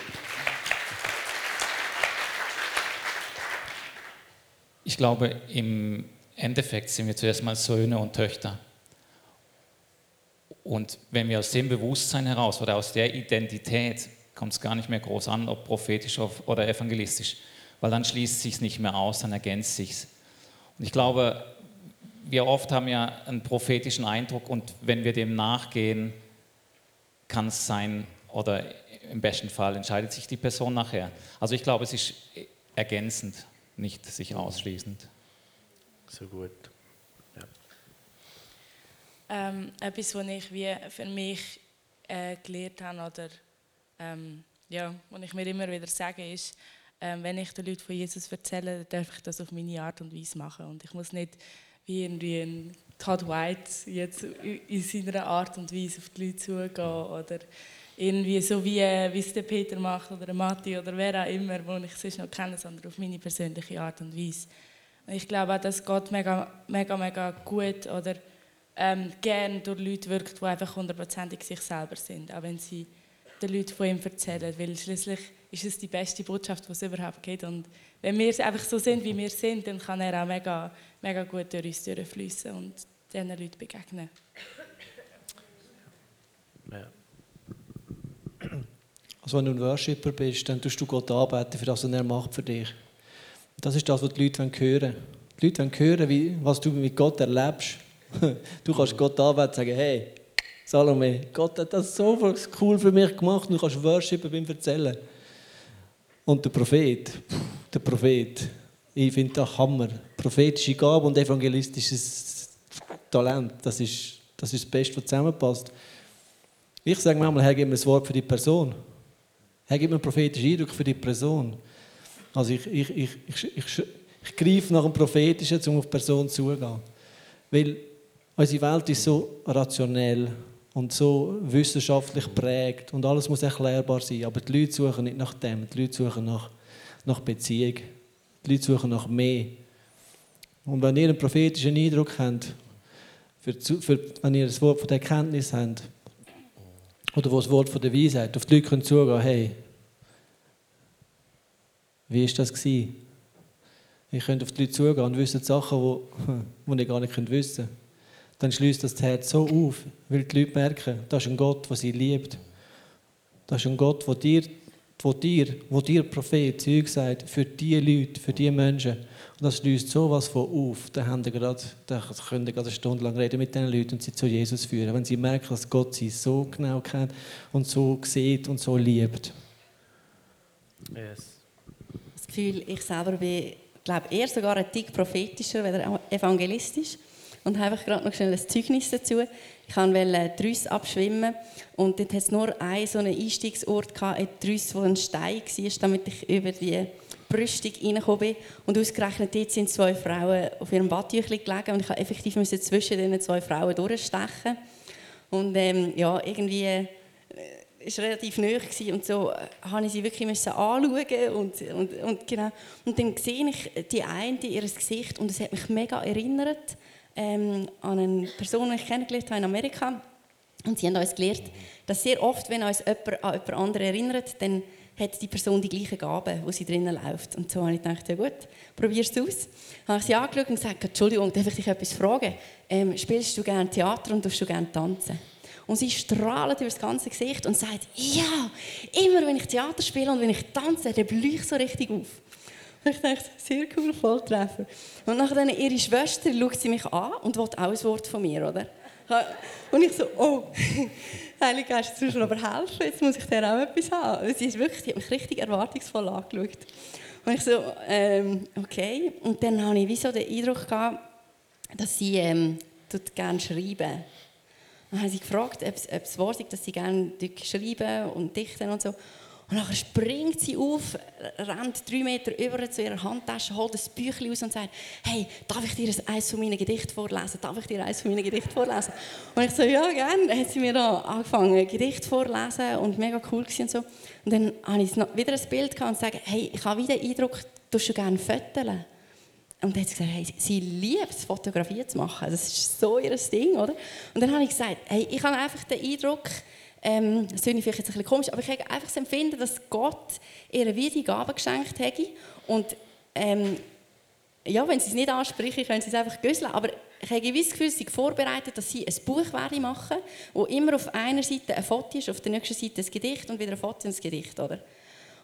Ich glaube, im Endeffekt sind wir zuerst mal Söhne und Töchter. Und wenn wir aus dem Bewusstsein heraus oder aus der Identität, kommt es gar nicht mehr groß an, ob prophetisch oder evangelistisch, weil dann schließt sich nicht mehr aus, dann ergänzt sich Und ich glaube, wir oft haben ja einen prophetischen Eindruck und wenn wir dem nachgehen, kann es sein, oder im besten Fall entscheidet sich die Person nachher. Also ich glaube, es ist ergänzend, nicht sich ausschließend. So gut. Ja. Ähm, etwas, was ich wie für mich äh, gelernt habe oder ähm, ja, was ich mir immer wieder sage, ist, ähm, wenn ich den Leuten von Jesus erzähle, dann darf ich das auf meine Art und Weise machen. Und ich muss nicht wie irgendwie ein Todd White jetzt in seiner Art und Weise auf die Leute zugehen oder irgendwie so wie, wie es der Peter macht oder der Matti oder wer auch immer, wo ich sonst noch kenne, sondern auf meine persönliche Art und Weise. Und ich glaube auch, dass Gott mega, mega, mega gut oder ähm, gern durch Leute wirkt, die einfach hundertprozentig sich selber sind, auch wenn sie den Leuten von ihm erzählen, weil schließlich ist es die beste Botschaft, die es überhaupt gibt. Und wenn wir einfach so sind, wie wir sind, dann kann er auch mega, mega gut durch uns durchfließen und diesen Leuten begegnen. Ja. Also wenn du ein Worshipper bist, dann tust du Gott arbeiten für das, was er macht für dich. Das ist das, was die Leute hören wollen. Die Leute wollen hören, was du mit Gott erlebst. Du kannst Gott anbeten und sagen, hey, Salome, Gott hat das so cool für mich gemacht du kannst worshipen beim Erzählen. Und der Prophet, der Prophet, ich finde das Hammer. Prophetische Gabe und evangelistisches Talent, das ist das, ist das Beste, was zusammenpasst. Ich sage manchmal, Herr, gib mir ein Wort für die Person. Herr, gib mir einen prophetischen Eindruck für die Person. Also ich, ich, ich, ich, ich, ich greife nach dem Prophetischen, um auf die Person zuzugehen. Weil unsere Welt ist so rationell und so wissenschaftlich prägt und alles muss erklärbar sein. Aber die Leute suchen nicht nach dem, die Leute suchen nach, nach Beziehung. Die Leute suchen nach mehr. Und wenn ihr einen prophetischen Eindruck habt, für, für, wenn ihr das Wort von der Erkenntnis habt, oder wo das Wort von der Weisheit, auf die Leute zugehen können, hey, wie war das? Gewesen? Ich könnte auf die Leute zugehen und wissen Sachen, die, die ihr gar nicht wissen könnt dann schließt das Herz so auf, weil die Leute merken, das ist ein Gott, der sie liebt. Das ist ein Gott, der dir, der dir, der dir Prophet Zeug sagt, für diese Leute, für diese Menschen. Und das schließt so was von auf. Da, haben gerade, da können Sie gerade eine Stunde lang reden mit diesen Leuten und sie zu Jesus führen, wenn sie merken, dass Gott sie so genau kennt und so sieht und so liebt. Yes. Das Gefühl, ich selber bin, glaube eher sogar ein Tick prophetischer, als evangelistisch und habe gerade noch schnell ein Zeugnis dazu. Ich wollte Drüss abschwimmen und dort hat es nur einen so einen Einstiegsort gehabt, ein Drüss, wo ein Stein war, damit ich über die Brüstung reingekommen bin. Und ausgerechnet dort sind zwei Frauen auf ihrem Badtüchlein gelegen und ich musste effektiv zwischen diesen zwei Frauen durchstechen. Und ähm, ja, irgendwie äh, ist relativ nahe und so äh, ich sie wirklich anschauen und, und, und, genau. und dann sehe ich die eine, ihr Gesicht und es hat mich mega erinnert ähm, an eine Person, die ich kennengelernt habe in Amerika. Und sie haben uns gelehrt, dass sehr oft, wenn uns jemand an jemand anderen erinnert, dann hat die Person die gleichen Gaben, wo sie drinnen läuft. Und so habe ich gedacht, ja gut, probier es aus. Dann habe ich sie angeschaut und gesagt, Entschuldigung, darf ich dich etwas fragen? Ähm, spielst du gerne Theater und tust du gerne tanzen? Und sie strahlt über das ganze Gesicht und sagt, ja, immer wenn ich Theater spiele und wenn ich tanze, dann blühe ich so richtig auf. Und ich dachte, sehr cool, Volltreffer. Und nachher ihre Schwester schaut sie mich an und will auch ein Wort von mir, oder? Und ich so, oh, Heilige Geist, jetzt musst du aber helfen, jetzt muss ich dir auch etwas haben. Sie, ist wirklich, sie hat mich richtig erwartungsvoll angeschaut. Und ich so, ähm, okay. Und dann hatte ich wie so den Eindruck, gehabt, dass sie ähm, gerne schreiben Dann haben sie gefragt, ob es, ob ist, dass sie gerne schreiben und dichten und so. Und dann springt sie auf, rennt drei Meter über zu ihrer Handtasche, holt ein Büchlein aus und sagt, hey, darf ich dir eines von meinen Gedichten vorlesen? Darf ich dir eines von meinen Gedichten vorlesen? Und ich so, ja, gerne. Dann hat sie mir da angefangen, Gedicht vorlesen und mega cool und so. Und dann habe ich wieder ein Bild und gesagt, hey, ich habe wieder den Eindruck, du schon gerne fotografieren. Und dann hat sie gesagt, hey, sie liebt es, Fotografie zu machen. Das ist so ihr Ding, oder? Und dann habe ich gesagt, hey, ich habe einfach den Eindruck, ähm, das klingt vielleicht jetzt ein bisschen komisch, aber ich habe einfach das Empfinden, dass Gott ihr wie die Gaben geschenkt hätte. Und ähm, ja, wenn sie es nicht ansprechen, können sie es einfach gösseln. Aber ich habe das Gefühl, sie vorbereitet, dass sie ein Buch werde machen, wo immer auf einer Seite ein Foto ist, auf der nächsten Seite ein Gedicht und wieder ein Foto und ein Gedicht, oder?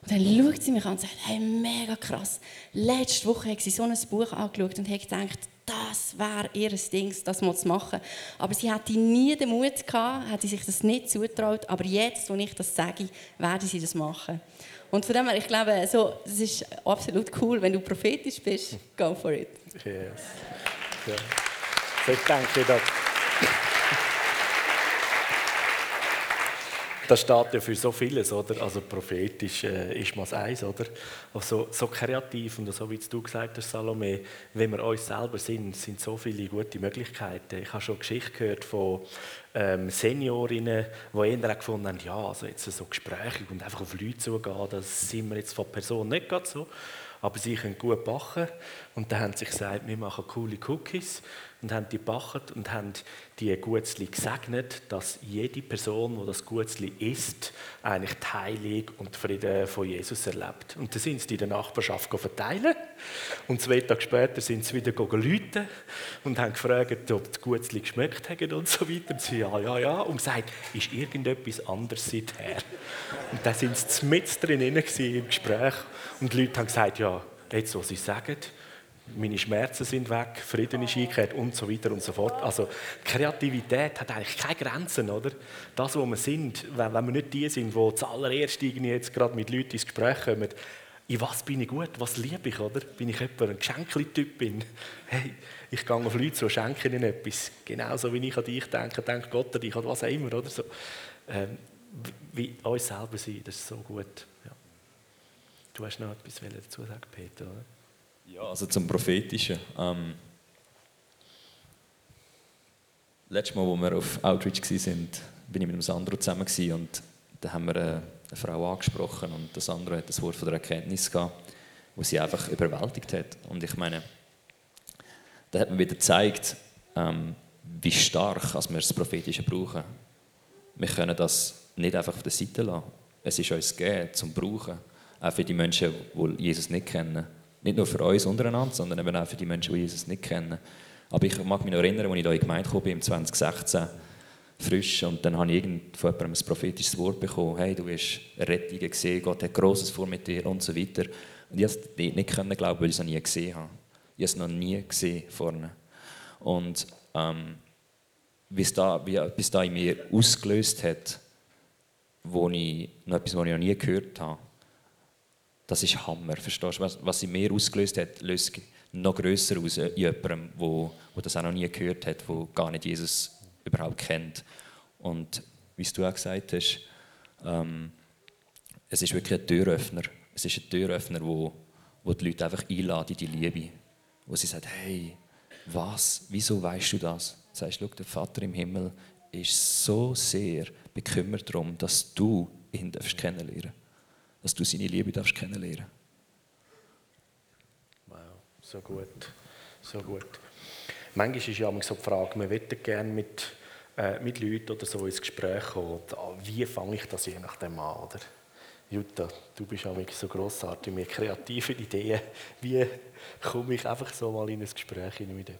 Und dann schaut sie mich an und sagt, hey, mega krass. Letzte Woche hat sie so ein Buch angeschaut und hat gedacht, das wäre ihr Ding, das zu machen. Aber sie hatte nie den Mut gehabt, hätte sich das nicht zutraut. Aber jetzt, wo ich das sage, werde sie das machen. Und von dem her, ich glaube, so, das ist absolut cool, wenn du prophetisch bist, go for it. Yes. Ja. So, ich denke, dass das steht ja für so vieles, oder? Also prophetisch äh, ist man eins, oder? Also, so kreativ und so wie du gesagt hast, Salome, wenn wir uns selber sind, sind so viele gute Möglichkeiten. Ich habe schon Geschichte gehört von ähm, Seniorinnen, die eher gefunden haben, ja, also jetzt so Gespräche und einfach auf Leute zugehen, das sind wir jetzt von Person nicht gerade so aber sie können gut backen. Und dann haben sie gesagt, wir machen coole Cookies und haben die gebacken und haben die Gutzli gesegnet, dass jede Person, die das Gutzli isst, eigentlich die Heilung und Frieden von Jesus erlebt. Und dann sind sie in der Nachbarschaft verteilen und zwei Tage später sind sie wieder geläuten und haben gefragt, ob die Gutzli geschmeckt haben und so weiter. Und sie ja, ja, ja. Und gesagt, ist irgendetwas anderes seither? Und dann sind sie mit drin im Gespräch und die Leute haben gesagt, ja, jetzt, was sie sagen, meine Schmerzen sind weg, Frieden ist eingekehrt und so weiter und so fort. Also Kreativität hat eigentlich keine Grenzen, oder? Das, wo wir sind, wenn, wir nicht die sind, die zuallererst jetzt gerade mit Leuten ins Gespräch kommen, in was bin ich gut, was liebe ich, oder? Bin ich jemand, ein Geschenkli-Typ bin? Hey, ich gehe auf Leute zu, schenke ihnen etwas. Genauso wie ich an dich denke, denkt Gott an dich oder was auch immer, oder? So, ähm, wie uns selber sein, das ist so gut. Ja. Du hast noch etwas dazu sagen, Peter, oder? Ja, also zum Prophetischen. Ähm, letztes Mal, als wir auf Outreach waren, bin ich mit dem Sandro zusammen und da haben wir eine, Frau angesprochen und das Sandro hat das Wort von der Erkenntnis gehabt, wo sie einfach überwältigt hat. Und ich meine, da hat man wieder gezeigt, ähm, wie stark als wir das Prophetische brauchen. Wir können das nicht einfach auf der Seite lassen. Es ist uns gegeben, zum Brauchen. Auch für die Menschen, die Jesus nicht kennen. Nicht nur für uns untereinander, sondern eben auch für die Menschen, die Jesus nicht kennen. Aber ich mag mich noch erinnern, als ich hier in Gemeinde kam, im 2016, frisch, und dann habe ich von jemandem ein prophetisches Wort bekommen, hey, du hast Rettung gesehen, Gott hat Grosses vor mit dir und so weiter. Und ich konnte es nicht glauben, weil ich es noch nie gesehen habe. Ich habe es noch nie gesehen vorne. Und ähm, es da, wie etwas da in mir ausgelöst hat, wo ich, noch etwas, was ich noch nie gehört habe, das ist Hammer. Verstehst du? Was, was in mir ausgelöst hat, löst noch grösser aus in jemandem, wo, wo das auch noch nie gehört hat, wo gar nicht Jesus überhaupt kennt. Und wie du auch gesagt hast, ähm, es ist wirklich ein Türöffner. Es ist ein Türöffner, wo, wo die Leute einfach einladen in die Liebe. Wo sie sagen, hey, was, wieso weißt du das? Du sagst, schau, der Vater im Himmel ist so sehr bekümmert darum, dass du ihn kennenlernen darfst dass du seine Liebe darfst kennenlernen Wow, so gut, so gut. Manchmal ist ja so die Frage, man möchte gerne mit, äh, mit Leuten oder so ins Gespräch kommen. Wie fange ich das je nachdem an, oder? Jutta, du bist auch so grossartig mit kreativen Ideen. Wie komme ich einfach so mal in ein Gespräch mit jemandem?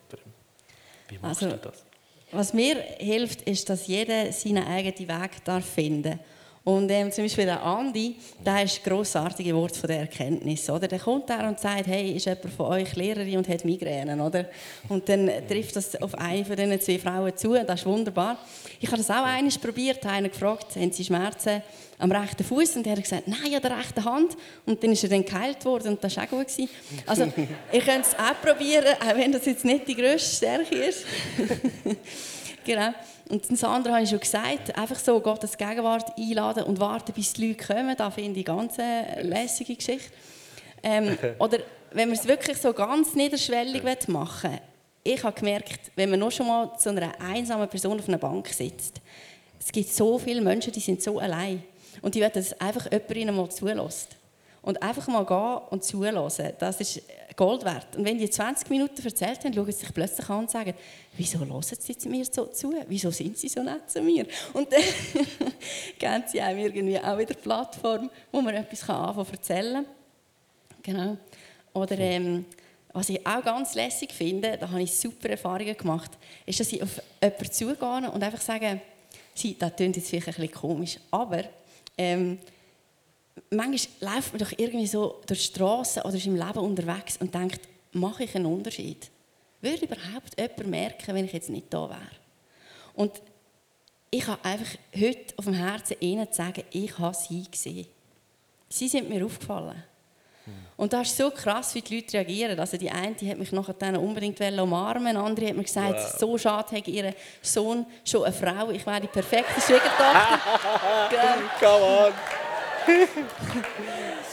Wie machst also, du das? Was mir hilft, ist, dass jeder seinen eigenen Weg darf finden darf. Und ähm, zum Beispiel der Andi, der ist grossartige Wort von der Erkenntnis. Oder? Der kommt da und sagt, hey, ist jemand von euch Lehrerin und hat Migräne? Oder? Und dann trifft das auf eine von diesen zwei Frauen zu. Das ist wunderbar. Ich habe das auch eines probiert, habe gefragt, haben sie Schmerzen am rechten Fuß? Und er hat gesagt, nein, an der rechten Hand. Und dann ist er dann geheilt worden und das war auch gut. Gewesen. Also, ihr könnt es auch probieren, auch wenn das jetzt nicht die grösste Stärke ist. genau. Und das andere habe ich schon gesagt, einfach so Gottes Gegenwart einladen und warten, bis die Leute kommen, da finde ich eine ganz lässige Geschichte. Ähm, oder wenn man es wirklich so ganz niederschwellig machen will, ich habe gemerkt, wenn man noch schon mal zu einer einsamen Person auf einer Bank sitzt, es gibt so viele Menschen, die sind so allein und die wollen, dass einfach jemand ihnen mal zulässt. Und einfach mal gehen und zuhören, das ist Gold wert. Und wenn die 20 Minuten erzählt haben, schauen sie sich plötzlich an und sagen, wieso hören sie mir so zu? Wieso sind sie so nett zu mir? Und dann geben sie einem irgendwie auch wieder Plattform, wo man etwas anfangen kann erzählen Genau. Oder ähm, was ich auch ganz lässig finde, da habe ich super Erfahrungen gemacht, ist, dass ich auf jemanden zugehe und einfach sage, sie, das klingt jetzt vielleicht ein bisschen komisch, aber ähm, manchmal läuft man doch irgendwie so durch die Straße oder ist im Leben unterwegs und denkt, mache ich einen Unterschied? Würde überhaupt jemand merken, wenn ich jetzt nicht da wäre? Und ich habe einfach heute auf dem Herzen ihnen zu sagen, ich habe sie gesehen. Sie sind mir aufgefallen. Und das ist so krass, wie die Leute reagieren. Also die eine die hat mich nachher dann unbedingt umarmen, eine andere hat mir gesagt, wow. so schade hat ihr Sohn schon eine Frau, ich wäre die perfekte Schwiegertochter. Come on!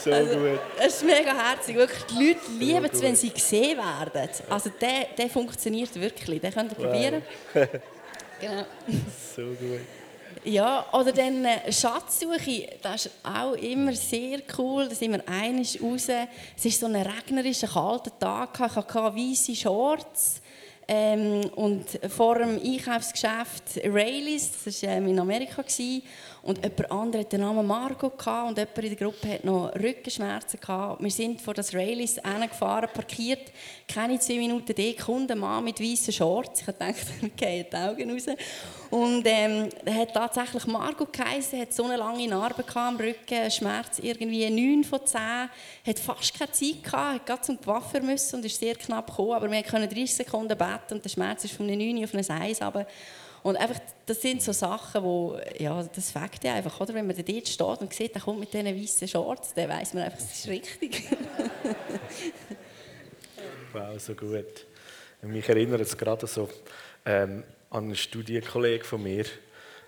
So also, gut. Es ist mega herzig. Wirklich, die Leute so lieben es, wenn sie gesehen werden. Also der, der funktioniert wirklich. Den könnt ihr wow. probieren. genau. So gut. Ja, oder dann äh, Schatzsuche, das ist auch immer sehr cool. Da sind wir einig raus. Es war so ein regnerischer, kalter Tag. Ich hatte weiße Shorts. Ähm, und vor dem Einkaufsgeschäft Rayleys, das war ähm, in Amerika, gewesen, und jemand anderes hatte den Namen Margot gehabt, und jemand in der Gruppe hatte noch Rückenschmerzen. Gehabt. Wir sind vor das Rayleys gefahren, parkiert, keine zwei Minuten kommt ein Mann mit weißen Shorts. Ich dachte, wir gehen die Augen raus. Und ähm, hat tatsächlich Margot geheißen, hat so eine lange Narbe am Rücken, Schmerz irgendwie 9 von 10, hat fast keine Zeit gehabt, hat gerade zum Gewaffer müssen und ist sehr knapp gekommen, aber wir konnten 30 Sekunden beten und der Schmerz ist von einer 9 auf eine 1 runter. Und einfach, das sind so Sachen, wo, ja, das fängt ja einfach, oder? Wenn man dort steht und sieht, der kommt mit diesen weißen Shorts, dann weiß man einfach, das ist richtig. wow, so gut. Mich erinnert es gerade so ähm, an einen Studienkollegen von mir,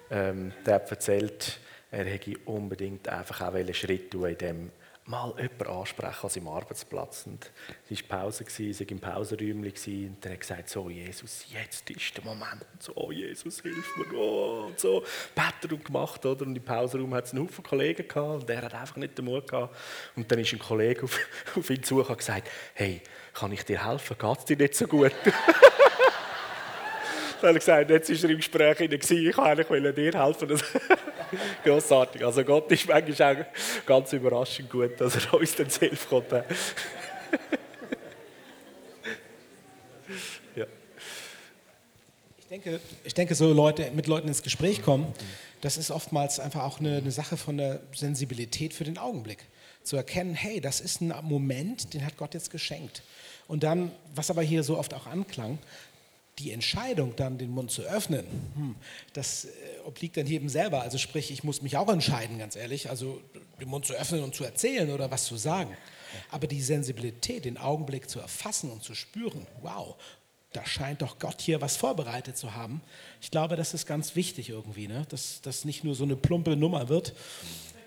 ähm, der hat erzählt, er hätte unbedingt einfach auch einen Schritt tun in dem mal jemanden ansprechen an seinem Arbeitsplatz. Und es war Pause, sie war im Pausenräumchen und er hat gesagt, so Jesus, jetzt ist der Moment. So, oh Jesus, hilf mir. Oh, und so, betet und gemacht. Oder? Und im Pausenraum hat es einen Haufen Kollegen gehabt und er hat einfach nicht den Mut gehabt. Und dann ist ein Kollege auf, auf ihn zu und gesagt, hey, kann ich dir helfen? Geht es dir nicht so gut? dann hat er gesagt, jetzt war er im Gespräch, ich wollte dir helfen. Grossartig. Also Gott ist manchmal auch ganz überraschend gut, dass er uns dann selbst kommt. ja. Ich denke, ich denke, so Leute, mit Leuten ins Gespräch kommen, das ist oftmals einfach auch eine, eine Sache von der Sensibilität für den Augenblick. Zu erkennen, hey, das ist ein Moment, den hat Gott jetzt geschenkt. Und dann, was aber hier so oft auch anklang, die Entscheidung dann, den Mund zu öffnen, hm, das äh, obliegt dann jedem selber. Also sprich, ich muss mich auch entscheiden, ganz ehrlich, also den Mund zu öffnen und zu erzählen oder was zu sagen. Aber die Sensibilität, den Augenblick zu erfassen und zu spüren, wow, da scheint doch Gott hier was vorbereitet zu haben. Ich glaube, das ist ganz wichtig irgendwie, ne? dass das nicht nur so eine plumpe Nummer wird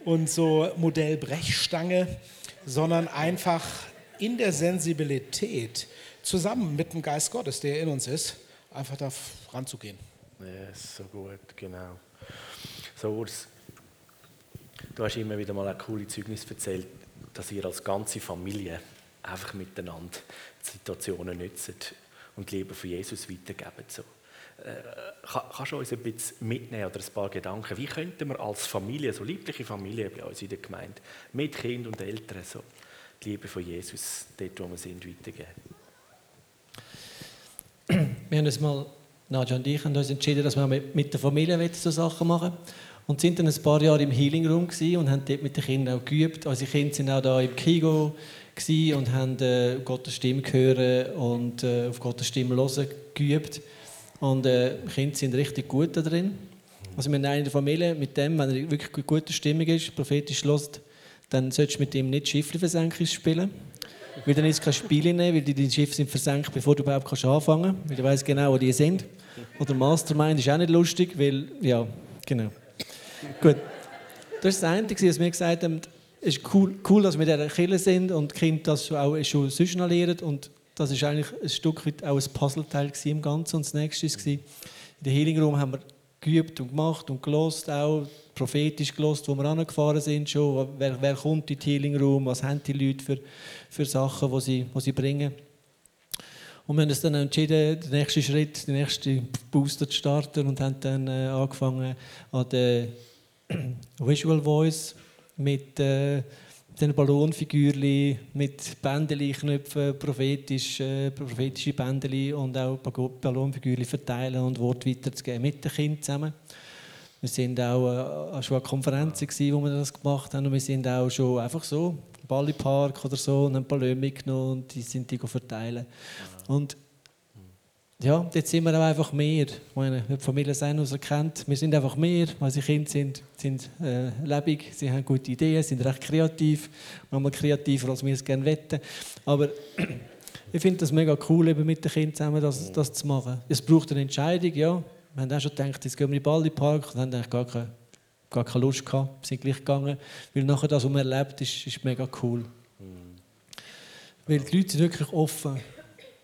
und so Modell Brechstange, sondern einfach in der Sensibilität zusammen mit dem Geist Gottes, der in uns ist, einfach da ranzugehen. Ja, so gut, genau. So, Urs, du hast immer wieder mal ein cooles Zeugnis erzählt, dass ihr als ganze Familie einfach miteinander die Situationen nützt und die Liebe von Jesus weitergeben. So. Äh, kannst du uns ein bisschen mitnehmen oder ein paar Gedanken? Wie könnten wir als Familie, so liebliche Familie bei uns in der Gemeinde, mit Kind und Eltern, so die Liebe von Jesus dort, wo wir sind, weitergeben? Wir haben uns mal, Nadja und ich, haben uns entschieden, dass wir mit der Familie so Sachen machen und sind dann ein paar Jahre im Healing Room und haben dort mit den Kindern auch geübt. Unsere Kinder sind auch da im Kigo und haben äh, Gottes Stimme hören und äh, auf Gottes Stimme hören geübt. Und äh, die Kinder sind richtig gut da drin. Also wir haben eine Familie mit dem, wenn er wirklich gute Stimmung ist, prophetisch hört, dann solltest du mit ihm nicht Schiffli-Versenkung spielen. Weil dann ist kein Spiel rein, weil die deine Schiffe sind versenkt, bevor du überhaupt kannst anfangen kannst. Weil du weißt genau, wo die sind. Oder Mastermind ist auch nicht lustig, weil, ja, genau. Gut. Das war das eine, was wir gesagt haben, es ist cool, cool, dass wir in dieser Kirche sind und die Kinder das auch schon sonst Und das ist eigentlich ein Stück weit auch ein Puzzleteil im Ganzen. Und das nächste war, in der Healing Room haben wir geübt und gemacht und gelost auch prophetisch gelost, wo wir angefahren sind schon. Wer, wer kommt in den Healing Room? Was haben die Leute für, für Sachen, die sie, die sie bringen? Und wir haben uns dann entschieden, den nächsten Schritt, den nächsten Booster zu starten und haben dann äh, angefangen an der Visual Voice mit äh, den Ballonfigürchen, mit Bändeli-Knöpfen, prophetisch, äh, prophetische Bändeli und auch Ballonfigürchen verteilen und Wort weiterzugeben mit den Kindern zusammen. Wir sind auch äh, schon an Konferenzen gewesen, wo wir das gemacht haben und wir sind auch schon einfach so Bali Park oder so und ein paar Löhne mitgenommen und die sind die verteilen. Und ja, jetzt sind wir auch einfach mehr. Ich meine, die Familie Senus erkennt, wir sind einfach mehr, weil sie Kinder sind, sind äh, lebendig, sie haben gute Ideen, sind recht kreativ, manchmal kreativer, als wir es gerne wetten. Aber ich finde das mega cool, eben mit den Kindern zusammen das, das zu machen. Es braucht eine Entscheidung, ja. Wir haben auch schon gedacht, jetzt gehen wir in den Baldi-Park und haben eigentlich gar keine, gar keine Lust gehabt, sind gleich gegangen, weil nachher das, was man erlebt, ist, ist mega cool. Mhm. Weil die Leute sind wirklich offen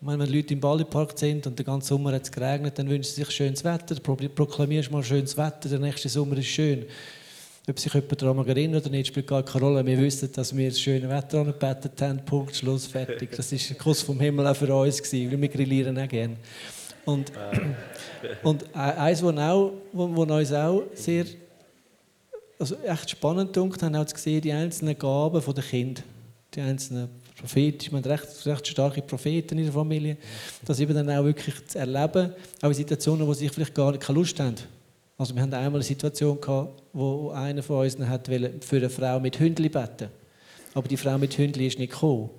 wenn Leute im Ballipark sind und den ganzen Sommer hat es geregnet, dann wünschen sie sich schönes Wetter. Dann proklamierst mal schönes Wetter, der nächste Sommer ist schön. Ob sich jemand daran erinnert oder nicht, spielt gar keine Rolle. Wir wissen, dass wir das schöne Wetter angebetet haben. Punkt, Schluss, fertig. Das war ein Kuss vom Himmel auch für uns, gewesen, weil wir grillieren auch gerne. Und, und e-, eins, was auch, wo, wo uns auch sehr also echt spannend dunkt, haben auch zu sehen, die einzelnen Gaben der Kinder. Die einzelnen prophetisch, man hat recht, recht starke Propheten in der Familie, das eben dann auch wirklich zu erleben, auch in Situationen, wo sie vielleicht gar keine Lust haben. Also wir hatten einmal eine Situation gehabt, wo einer von uns hat für eine Frau mit Hündli beten, aber die Frau mit Hündli ist nicht gekommen.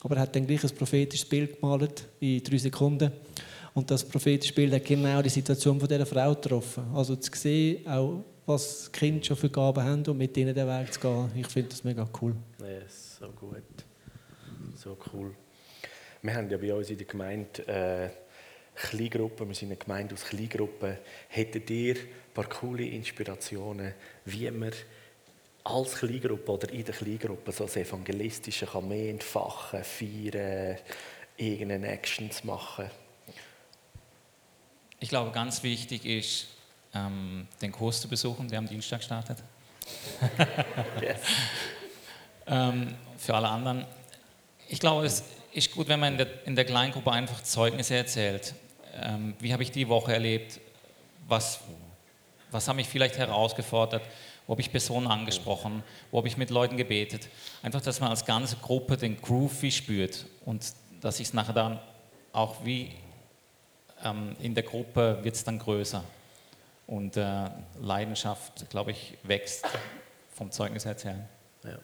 Aber er hat dann gleich ein prophetisches Bild gemalt in drei Sekunden. Und das prophetische Bild hat genau die Situation von dieser Frau getroffen. Also zu sehen, auch was Kinder schon für Gaben haben und mit ihnen den Weg zu gehen. Ich finde das mega cool. Yes, so gut. So cool. Wir haben ja bei uns in der Gemeinde äh, Kleingruppen, wir sind eine Gemeinde aus Kleingruppen. Hättet ihr ein paar coole Inspirationen, wie man als Kleingruppe oder in der Kleingruppe so das Evangelistische kann mehr entfachen, feiern, irgendeine Actions machen? Ich glaube, ganz wichtig ist, ähm, den Kurs zu besuchen, der am Dienstag startet. yes. ähm, für alle anderen, ich glaube, es ist gut, wenn man in der, in der Kleingruppe einfach Zeugnisse erzählt. Ähm, wie habe ich die Woche erlebt? Was, was hat mich vielleicht herausgefordert? Wo habe ich Personen angesprochen? Wo habe ich mit Leuten gebetet? Einfach, dass man als ganze Gruppe den Groove wie spürt und dass ich es nachher dann auch wie ähm, in der Gruppe wird es dann größer. Und äh, Leidenschaft, glaube ich, wächst vom Zeugnis erzählen. Ja.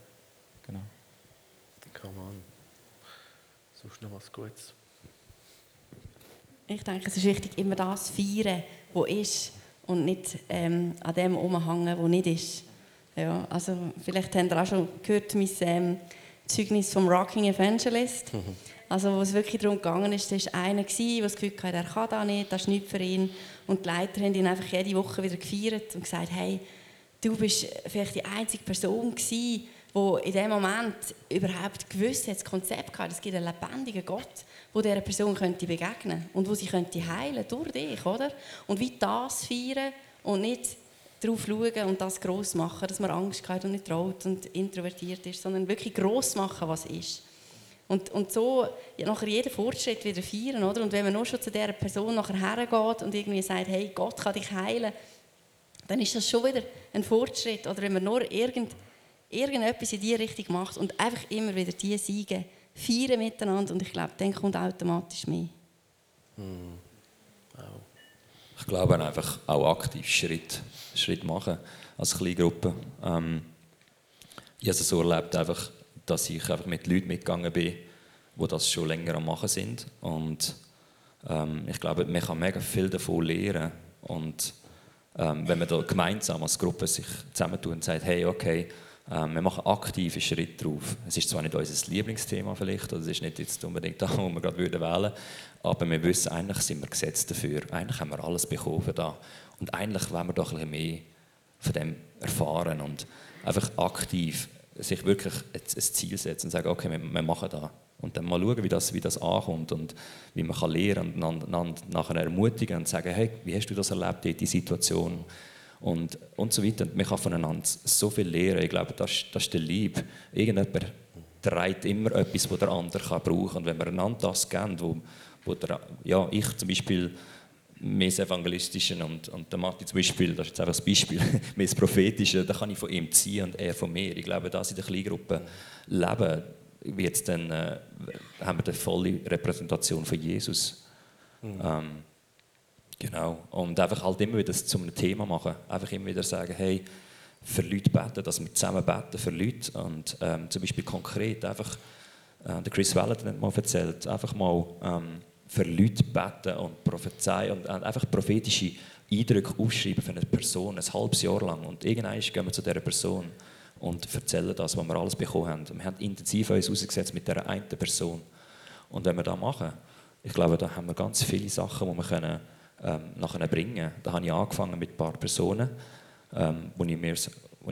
Genau. Come on. Suchst du noch was Gutes? Ich denke, es ist wichtig, immer das zu feiern, was ist und nicht ähm, an dem umhängen, was nicht ist. Ja, also vielleicht habt ihr auch schon gehört, mein ähm, Zeugnis vom Rocking Evangelist. Mhm. Also, wo es wirklich darum gegangen ist, da war einer, der das Gefühl hatte, er kann das nicht, das ist nichts für ihn. Und die Leiter haben ihn einfach jede Woche wieder gefeiert und gesagt, hey, du bist vielleicht die einzige Person gewesen, wo in dem Moment überhaupt gewusst hat, das Konzept gehabt, es gibt einen lebendigen Gott, wo dieser Person könnte begegnen und wo sie könnte heilen durch dich, oder? Und wie das feiern und nicht darauf schauen und das gross machen, dass man Angst hat und nicht traut und introvertiert ist, sondern wirklich gross machen, was ist. Und, und so nachher jeden Fortschritt wieder feiern, oder? Und wenn man nur schon zu dieser Person nachher hergeht und irgendwie sagt, hey, Gott kann dich heilen, dann ist das schon wieder ein Fortschritt. Oder wenn man nur irgend irgendetwas in diese Richtung macht und einfach immer wieder diese Siege feiern miteinander und ich glaube, dann kommt automatisch mehr. Hm. Ich glaube einfach auch aktiv Schritt, Schritt machen als Kleingruppe. Ähm, ich habe es so erlebt, einfach, dass ich einfach mit Leuten mitgegangen bin, die das schon länger am machen sind und ähm, ich glaube, man kann mega viel davon lernen und ähm, wenn man da gemeinsam als Gruppe sich zusammentut und sagt, hey, okay, ähm, wir machen aktive Schritte drauf. Es ist zwar nicht unser Lieblingsthema vielleicht, oder es ist nicht jetzt unbedingt das, was wir gerade wählen würden, aber wir wissen, eigentlich sind wir gesetzt dafür. Eigentlich haben wir alles bekommen da. Und eigentlich wollen wir doch ein bisschen mehr von dem erfahren und einfach aktiv sich wirklich ein Ziel setzen und sagen, okay, wir, wir machen das. Und dann mal schauen, wie das, wie das ankommt und wie man kann lernen und einander nachher ermutigen und sagen, hey, wie hast du das erlebt, die Situation? und, und so weiter. Man kann voneinander so viel lernen. Ich glaube, das, das ist der Lieb. Irgendjemand trägt immer etwas, das der andere kann brauchen kann. Und wenn wir einander das geben, wo, wo der, ja, ich zum Beispiel mehr das Evangelistische und, und der Matti zum Beispiel, das ist jetzt einfach das Beispiel, mehr das Prophetische, da kann ich von ihm ziehen und er von mir. Ich glaube, das in der Kleingruppe leben, wird dann, äh, haben wir eine volle Repräsentation von Jesus. Mhm. Ähm, Genau. Und einfach halt immer wieder das zu einem Thema machen. Einfach immer wieder sagen, hey, für Leute beten, dass wir zusammen beten für Leute. Und ähm, zum Beispiel konkret einfach, äh, der Chris Wellington hat mal erzählt, einfach mal ähm, für Leute beten und prophezeien und einfach prophetische Eindrücke aufschreiben für eine Person, ein halbes Jahr lang. Und irgendwann gehen wir zu dieser Person und erzählen das, was wir alles bekommen haben. Und wir haben intensiv uns ausgesetzt mit dieser einen Person. Und wenn wir das machen, ich glaube, da haben wir ganz viele Sachen, die wir können, ähm, nachher bringen können. Da habe ich angefangen mit ein paar Personen, ähm, wo ich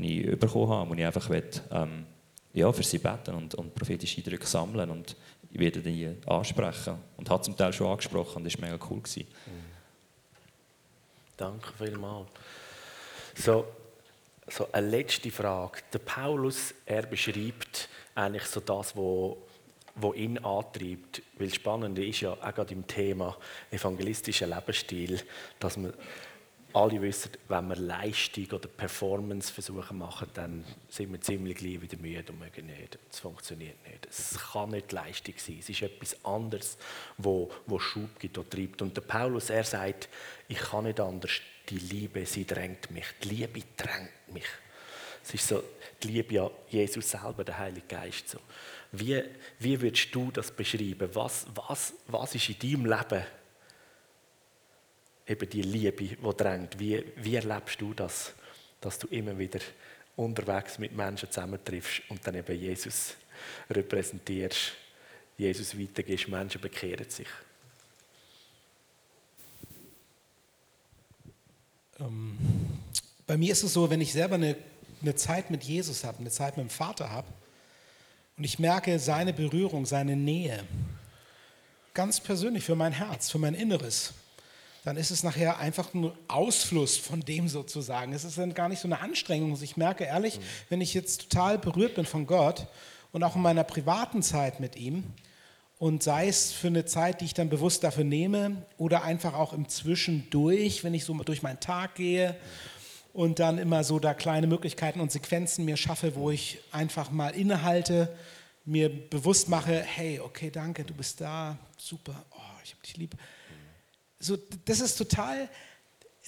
ich bekommen habe, wo ich einfach will, ähm, ja, für sie beten und, und prophetische Eindrücke sammeln und ich werde die ansprechen und hat zum Teil schon angesprochen und das war mega cool. Gewesen. Danke vielmals. So, so eine letzte Frage. Der Paulus, er beschreibt eigentlich so das, was wo ihn antreibt. Weil das Spannende ist ja auch gerade im Thema evangelistischer Lebensstil, dass man alle wissen, wenn wir Leistung oder Performance versuchen machen, dann sind wir ziemlich gleich wieder müde und mögen nicht. Es funktioniert nicht. Es kann nicht Leistung sein. Es ist etwas anderes, wo, wo Schub gibt, wo treibt. Und der Paulus, er sagt, ich kann nicht anders. Die Liebe, sie drängt mich. Die Liebe drängt mich. Es ist so, die Liebe ja Jesus selber, der Heilige Geist. So. Wie, wie würdest du das beschreiben? Was, was, was ist in deinem Leben eben die Liebe, die drängt? Wie, wie erlebst du das, dass du immer wieder unterwegs mit Menschen zusammentriffst und dann eben Jesus repräsentierst, Jesus weitergehst, Menschen bekehren sich? Ähm, bei mir ist es so, wenn ich selber eine, eine Zeit mit Jesus habe, eine Zeit mit dem Vater habe, und ich merke seine Berührung, seine Nähe, ganz persönlich für mein Herz, für mein Inneres, dann ist es nachher einfach ein Ausfluss von dem sozusagen. Es ist dann gar nicht so eine Anstrengung. Ich merke ehrlich, mhm. wenn ich jetzt total berührt bin von Gott und auch in meiner privaten Zeit mit ihm, und sei es für eine Zeit, die ich dann bewusst dafür nehme, oder einfach auch im Zwischendurch, wenn ich so durch meinen Tag gehe und dann immer so da kleine Möglichkeiten und Sequenzen mir schaffe, wo ich einfach mal innehalte, mir bewusst mache, hey, okay, danke, du bist da, super, oh, ich habe dich lieb. So, das ist total,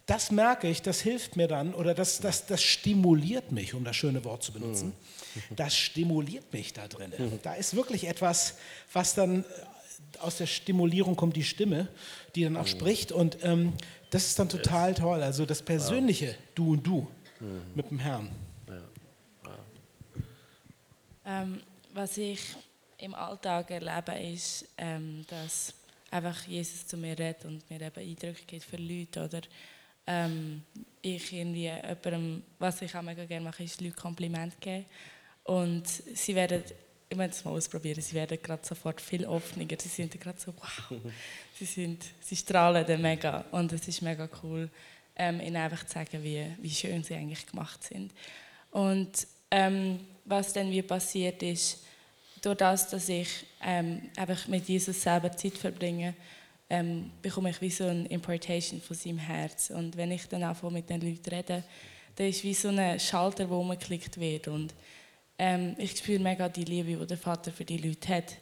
das merke ich, das hilft mir dann oder das, das, das stimuliert mich, um das schöne Wort zu benutzen. Mhm. Das stimuliert mich da drin. Mhm. Da ist wirklich etwas, was dann aus der Stimulierung kommt die Stimme, die dann auch mhm. spricht und ähm, das ist dann total toll. Also das persönliche. Du und Du mit dem Herrn. Ähm, was ich im Alltag erlebe, ist, ähm, dass einfach Jesus zu mir redet und mir eben Eindrücke gibt für Leute oder ähm, ich irgendwie jemandem, was ich auch mega gerne mache, ist Leute Kompliment geben und sie werden ich möchte es mal ausprobieren. Sie werden gerade sofort viel offener. Sie sind gerade so, wow. Sie, sind, sie strahlen dann mega. Und es ist mega cool, ähm, ihnen einfach zu sagen, wie, wie schön sie eigentlich gemacht sind. Und ähm, was dann wie passiert ist, durch das, dass ich ähm, einfach mit Jesus selber Zeit verbringe, ähm, bekomme ich wie so eine Importation von seinem Herz. Und wenn ich dann anfange mit den Leuten rede, dann ist wie so ein Schalter, wo umgeklickt wird. Und ähm, ich spüre mega die Liebe, die der Vater für die Leute hat.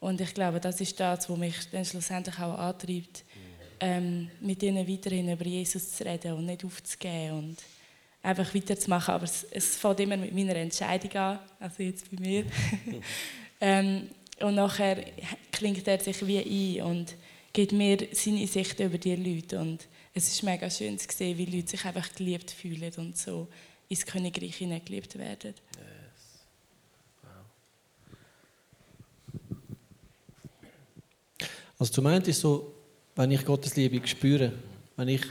Und ich glaube, das ist das, was mich dann schlussendlich auch antreibt, ähm, mit ihnen weiterhin über Jesus zu reden und nicht aufzugeben und einfach weiterzumachen. Aber es, es fängt immer mit meiner Entscheidung an, also jetzt bei mir. ähm, und nachher klingt er sich wie ein und gibt mir seine Sicht über die Leute. Und es ist mega schön zu sehen, wie Leute sich einfach geliebt fühlen und so ins Königreich hineingeliebt werden. Also du meintest so, wenn ich Gottes Liebe spüre, wenn ich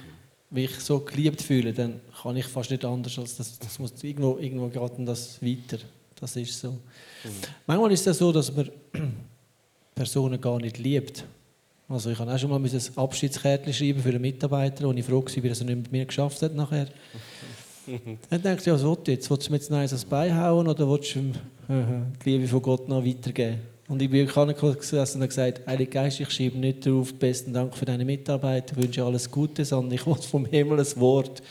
mich so geliebt fühle, dann kann ich fast nicht anders als das. das muss irgendwo, irgendwo geht das weiter. Das ist so. Mhm. Manchmal ist es so, dass man Personen gar nicht liebt. Also ich habe auch schon mal ein Abschiedskärtchen schreiben für einen Mitarbeiter, und ich froh war, wie er es nicht mit mir geschafft hat nachher. Dann denkst du, ja, was willst du jetzt? Willst du mir jetzt eins ans Bein hauen oder willst du ihm äh, die Liebe von Gott noch weitergeben? Und ich bin gesessen und gesagt, Heilige Geist, ich schreibe nicht drauf, besten Dank für deine Mitarbeit, ich wünsche alles Gute, sondern ich wollte vom Himmel ein Wort.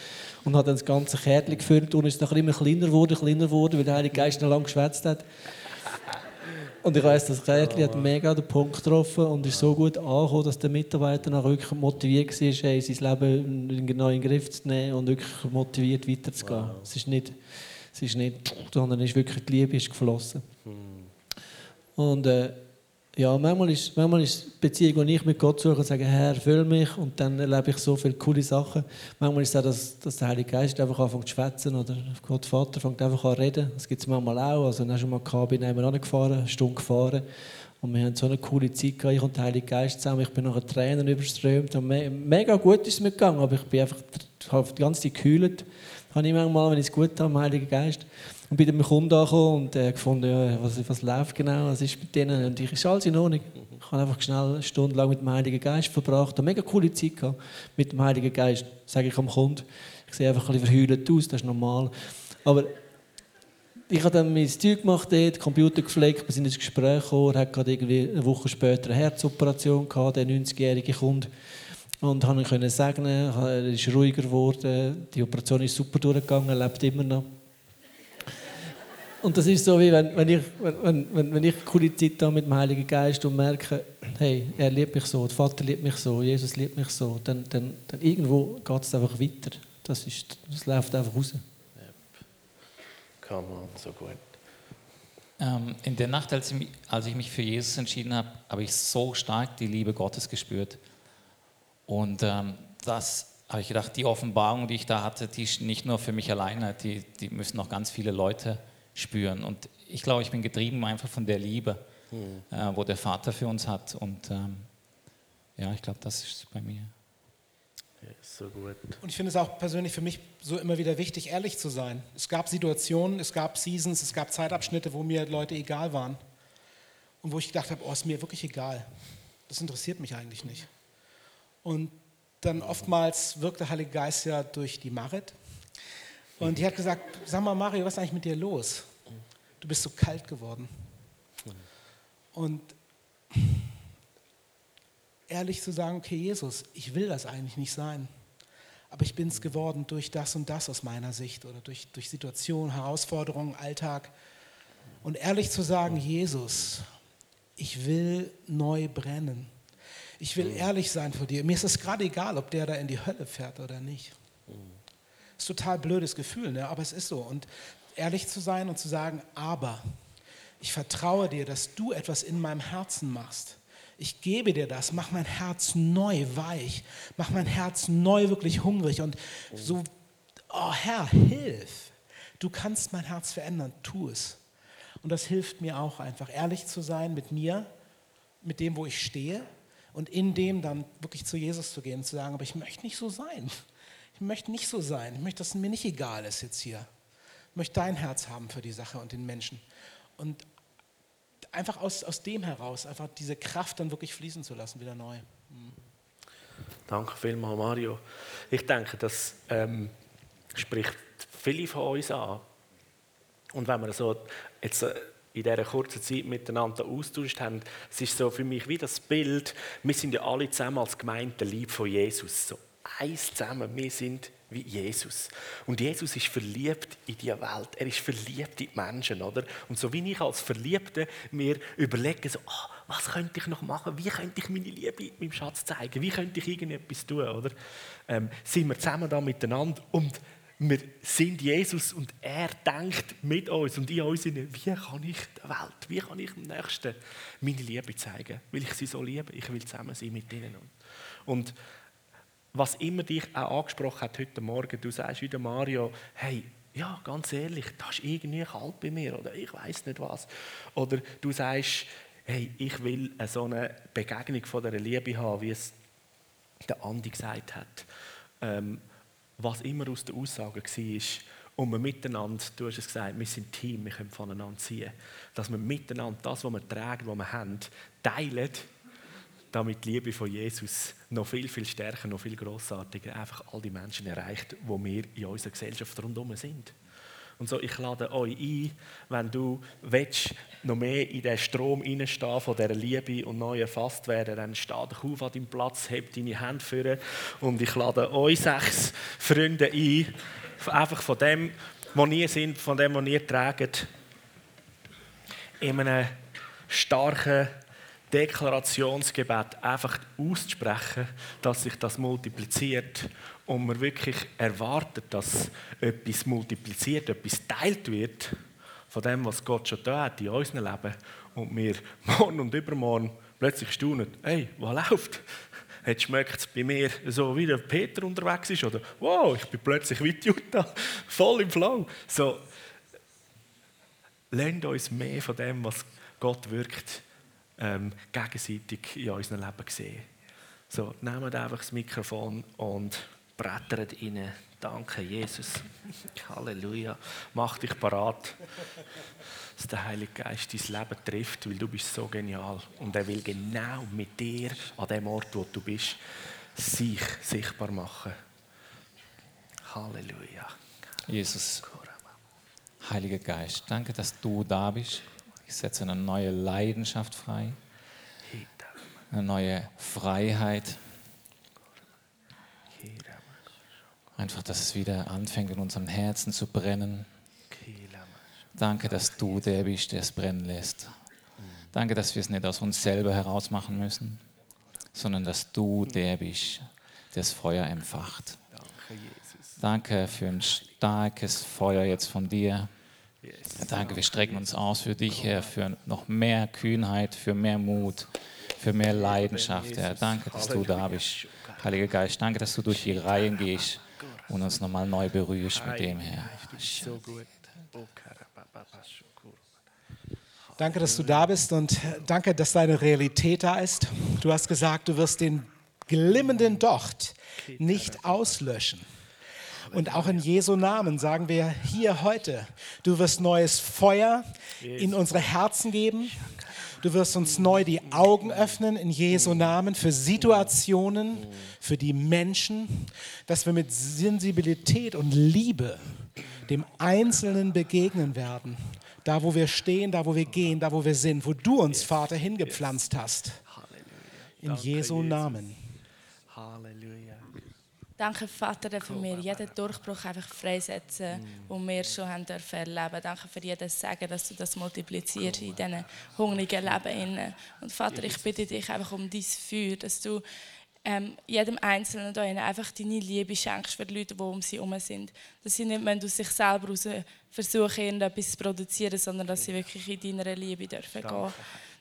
Und habe dann das ganze Kärtchen gefüllt und es ist nachher immer kleiner geworden, kleiner geworden, weil der Heilige Geist noch lange geschwätzt hat. Und ich weiss, das Kärtchen hat mega den Punkt getroffen und ist so gut angekommen, dass der Mitarbeiter nachher wirklich motiviert war, hey, sein Leben genau in den Griff zu nehmen und wirklich motiviert weiterzugehen. Wow. Es ist nicht, es ist nicht, sondern es ist wirklich die Liebe ist geflossen. Hm. Und äh, ja, manchmal ist, manchmal ist die Beziehung, die ich mit Gott suche und sage, Herr, füll mich und dann erlebe ich so viele coole Sachen. Manchmal ist es auch, dass, dass der Heilige Geist einfach anfängt zu schwätzen oder Gott Vater fängt einfach an zu reden. Das gibt es manchmal auch. Also dann schon mal gehabt, bin ich gefahren, eine Stunde gefahren und wir haben so eine coole Zeit gehabt, ich und der Heilige Geist zusammen. Ich bin nachher Tränen überströmt und me mega gut ist es mir gegangen, aber ich bin einfach die ganze Zeit gekühlt. Habe ich manchmal, wenn ich es gut habe, Heiligen Geist. Und bin dann beim Kunden angekommen und äh, gefunden, ja, was, was läuft genau, was ist mit denen. Und ich, ist alles in Ordnung. Ich habe einfach schnell eine Stunde lang mit dem Heiligen Geist verbracht. Eine mega coole Zeit gehabt mit dem Heiligen Geist, sage ich am Kunden. Ich sehe einfach ein bisschen verheult aus, das ist normal. Aber ich habe dann mein Zeug gemacht, dort, Computer gepflegt, wir sind ins Gespräch gekommen. Er hat gerade irgendwie eine Woche später eine Herzoperation gehabt, der 90-jährige Kunde. Und habe ihn segnen, er ist ruhiger geworden, die Operation ist super durchgegangen, er lebt immer noch. Und das ist so, wie wenn, wenn, ich, wenn, wenn, wenn ich coole Zeit habe mit dem Heiligen Geist und merke, hey, er liebt mich so, der Vater liebt mich so, Jesus liebt mich so, dann, dann, dann irgendwo geht es einfach weiter. Das, ist, das läuft einfach raus. Yep. Come on, so gut. Ähm, in der Nacht, als ich, als ich mich für Jesus entschieden habe, habe ich so stark die Liebe Gottes gespürt. Und ähm, das habe ich gedacht, die Offenbarung, die ich da hatte, die ist nicht nur für mich alleine, die, die müssen noch ganz viele Leute spüren. Und ich glaube, ich bin getrieben einfach von der Liebe, mhm. äh, wo der Vater für uns hat. Und ähm, ja, ich glaube, das ist bei mir. Ja, so gut. Und ich finde es auch persönlich für mich so immer wieder wichtig, ehrlich zu sein. Es gab Situationen, es gab Seasons, es gab Zeitabschnitte, wo mir Leute egal waren. Und wo ich gedacht habe, oh, ist mir wirklich egal. Das interessiert mich eigentlich nicht. Und dann oftmals wirkt der Heilige Geist ja durch die Marit. Und die hat gesagt, sag mal Mario, was ist eigentlich mit dir los? Du bist so kalt geworden. Und ehrlich zu sagen, okay Jesus, ich will das eigentlich nicht sein. Aber ich bin es geworden durch das und das aus meiner Sicht oder durch, durch Situationen, Herausforderungen, Alltag. Und ehrlich zu sagen, Jesus, ich will neu brennen. Ich will ehrlich sein vor dir. Mir ist es gerade egal, ob der da in die Hölle fährt oder nicht. Ist total blödes Gefühl, ne? aber es ist so. Und ehrlich zu sein und zu sagen, aber ich vertraue dir, dass du etwas in meinem Herzen machst. Ich gebe dir das, mach mein Herz neu weich, mach mein Herz neu wirklich hungrig und so, oh Herr, hilf. Du kannst mein Herz verändern, tu es. Und das hilft mir auch einfach, ehrlich zu sein mit mir, mit dem, wo ich stehe und in dem dann wirklich zu Jesus zu gehen und zu sagen, aber ich möchte nicht so sein. Ich möchte nicht so sein. Ich möchte, dass es mir nicht egal ist jetzt hier. Möchte dein Herz haben für die Sache und den Menschen. Und einfach aus, aus dem heraus, einfach diese Kraft dann wirklich fließen zu lassen, wieder neu. Mhm. Danke vielmals, Mario. Ich denke, das ähm, spricht viele von uns an. Und wenn wir so jetzt äh, in dieser kurzen Zeit miteinander austauscht haben, es ist so für mich wie das Bild, wir sind ja alle zusammen als Gemeinde lieb von Jesus. So eins zusammen. Wir sind wie Jesus. Und Jesus ist verliebt in die Welt. Er ist verliebt in die Menschen, oder? Und so wie ich als Verliebter mir überlege, so, oh, was könnte ich noch machen? Wie könnte ich meine Liebe meinem Schatz zeigen? Wie könnte ich irgendetwas tun, oder? Ähm, sind wir zusammen da miteinander und wir sind Jesus und er denkt mit uns und in uns, wie kann ich der Welt, wie kann ich dem Nächsten meine Liebe zeigen? Will ich sie so lieben? Ich will zusammen sein mit ihnen. Und was immer dich auch angesprochen hat heute Morgen, du sagst wieder Mario, hey, ja, ganz ehrlich, da ist irgendwie kalt bei mir oder ich weiß nicht was. Oder du sagst, hey, ich will so eine Begegnung von der Liebe haben, wie es der Andi gesagt hat. Ähm, was immer aus der Aussage war, und wir miteinander, du hast es gesagt, wir sind Team, wir können voneinander ziehen. Dass wir miteinander das, was wir tragen, was wir haben, teilen damit die Liebe von Jesus noch viel, viel stärker, noch viel grossartiger einfach all die Menschen erreicht, wo wir in unserer Gesellschaft rundherum sind. Und so, ich lade euch ein, wenn du willst, noch mehr in den Strom hineinstehen von dieser Liebe und neu erfasst werden, dann steh dich auf an deinem Platz, heb deine Hände vor und ich lade euch sechs Freunde ein, einfach von dem, wo ihr sind, von dem, was ihr tragt, in einem starken Deklarationsgebet einfach auszusprechen, dass sich das multipliziert und man wirklich erwartet, dass etwas multipliziert, etwas teilt wird, von dem, was Gott schon da hat in unserem Leben und wir morgen und übermorgen plötzlich staunen, hey, was läuft? Jetzt schmeckt es bei mir so, wie der Peter unterwegs ist oder wow, ich bin plötzlich wie Jutta, voll im Flow. So, lernt uns mehr von dem, was Gott wirkt, ähm, gegenseitig in unserem Leben sehen. So, nehmt einfach das Mikrofon und brettert rein. Danke, Jesus. Halleluja. Mach dich parat, dass der Heilige Geist dein Leben trifft, weil du bist so genial. Und er will genau mit dir an dem Ort, wo du bist, sich sichtbar machen. Halleluja. Jesus, Heiliger Geist, danke, dass du da bist. Ich setze eine neue Leidenschaft frei, eine neue Freiheit. Einfach, dass es wieder anfängt, in unserem Herzen zu brennen. Danke, dass du der bist, der es brennen lässt. Danke, dass wir es nicht aus uns selber heraus machen müssen, sondern dass du der bist, der das Feuer empfacht. Danke für ein starkes Feuer jetzt von dir. Danke, wir strecken uns aus für dich, Herr, für noch mehr Kühnheit, für mehr Mut, für mehr Leidenschaft, Herr. Danke, dass du da bist. Heiliger Geist, danke, dass du durch die Reihen gehst und uns nochmal neu berührst mit dem, Herr. Danke, dass du da bist und danke, dass deine Realität da ist. Du hast gesagt, du wirst den glimmenden Docht nicht auslöschen. Und auch in Jesu Namen sagen wir hier heute, du wirst neues Feuer in unsere Herzen geben. Du wirst uns neu die Augen öffnen in Jesu Namen für Situationen, für die Menschen, dass wir mit Sensibilität und Liebe dem Einzelnen begegnen werden. Da, wo wir stehen, da, wo wir gehen, da, wo wir sind, wo du uns, Vater, hingepflanzt hast. In Jesu Namen. Danke, Vater, dass wir jeden Durchbruch einfach freisetzen, den wir schon haben dürfen erleben. Danke für jedes Sagen, dass du das multiplizierst in diesen hungrigen Leben. Und Vater, ich bitte dich einfach um dein Feuer, dass du ähm, jedem Einzelnen da einfach deine Liebe schenkst für die Leute, die um sie herum sind. Dass sie nicht aus sich selber raus versuchen, irgendetwas zu produzieren, sondern dass sie wirklich in deiner Liebe dürfen gehen.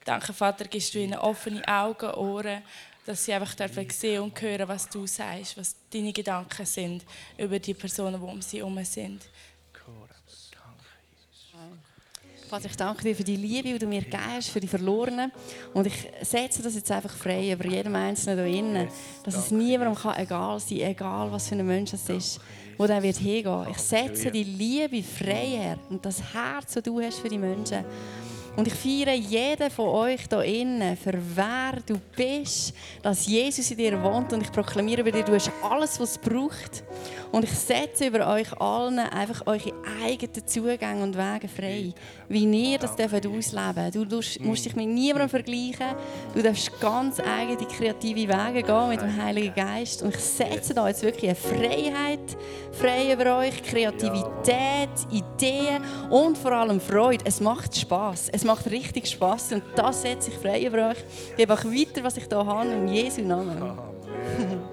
Danke, Vater, gibst du ihnen offene Augen, Ohren dass sie einfach dürfen sehen und hören, was du sagst, was deine Gedanken sind über die Personen, die um sie herum sind. Vater, ich danke dir für die Liebe, die du mir gibst, für die Verlorenen. Und ich setze das jetzt einfach frei über jedem Einzelnen hier innen, dass es niemandem kann egal sein egal was für ein Mensch es ist, wo der wird hingehen. Ich setze die Liebe frei her und das Herz, das du hast für die Menschen. Und ich feiere jeden von euch hier innen, für wer du bist, dass Jesus in dir wohnt. Und ich proklamiere über dir, du hast alles, was es braucht. Und ich setze über euch allen einfach eure eigenen Zugänge und Wege frei. Wie ihr das dürft ausleben Du musst dich mit niemandem vergleichen. Du darfst ganz eigene kreative Wege gehen mit dem Heiligen Geist. Und ich setze da jetzt wirklich eine Freiheit frei über euch, Kreativität, Ideen und vor allem Freude. Es macht Spaß. Es macht richtig Spaß und das setze ich frei über euch. Ich gebe euch weiter, was ich hier habe, in Jesu Namen.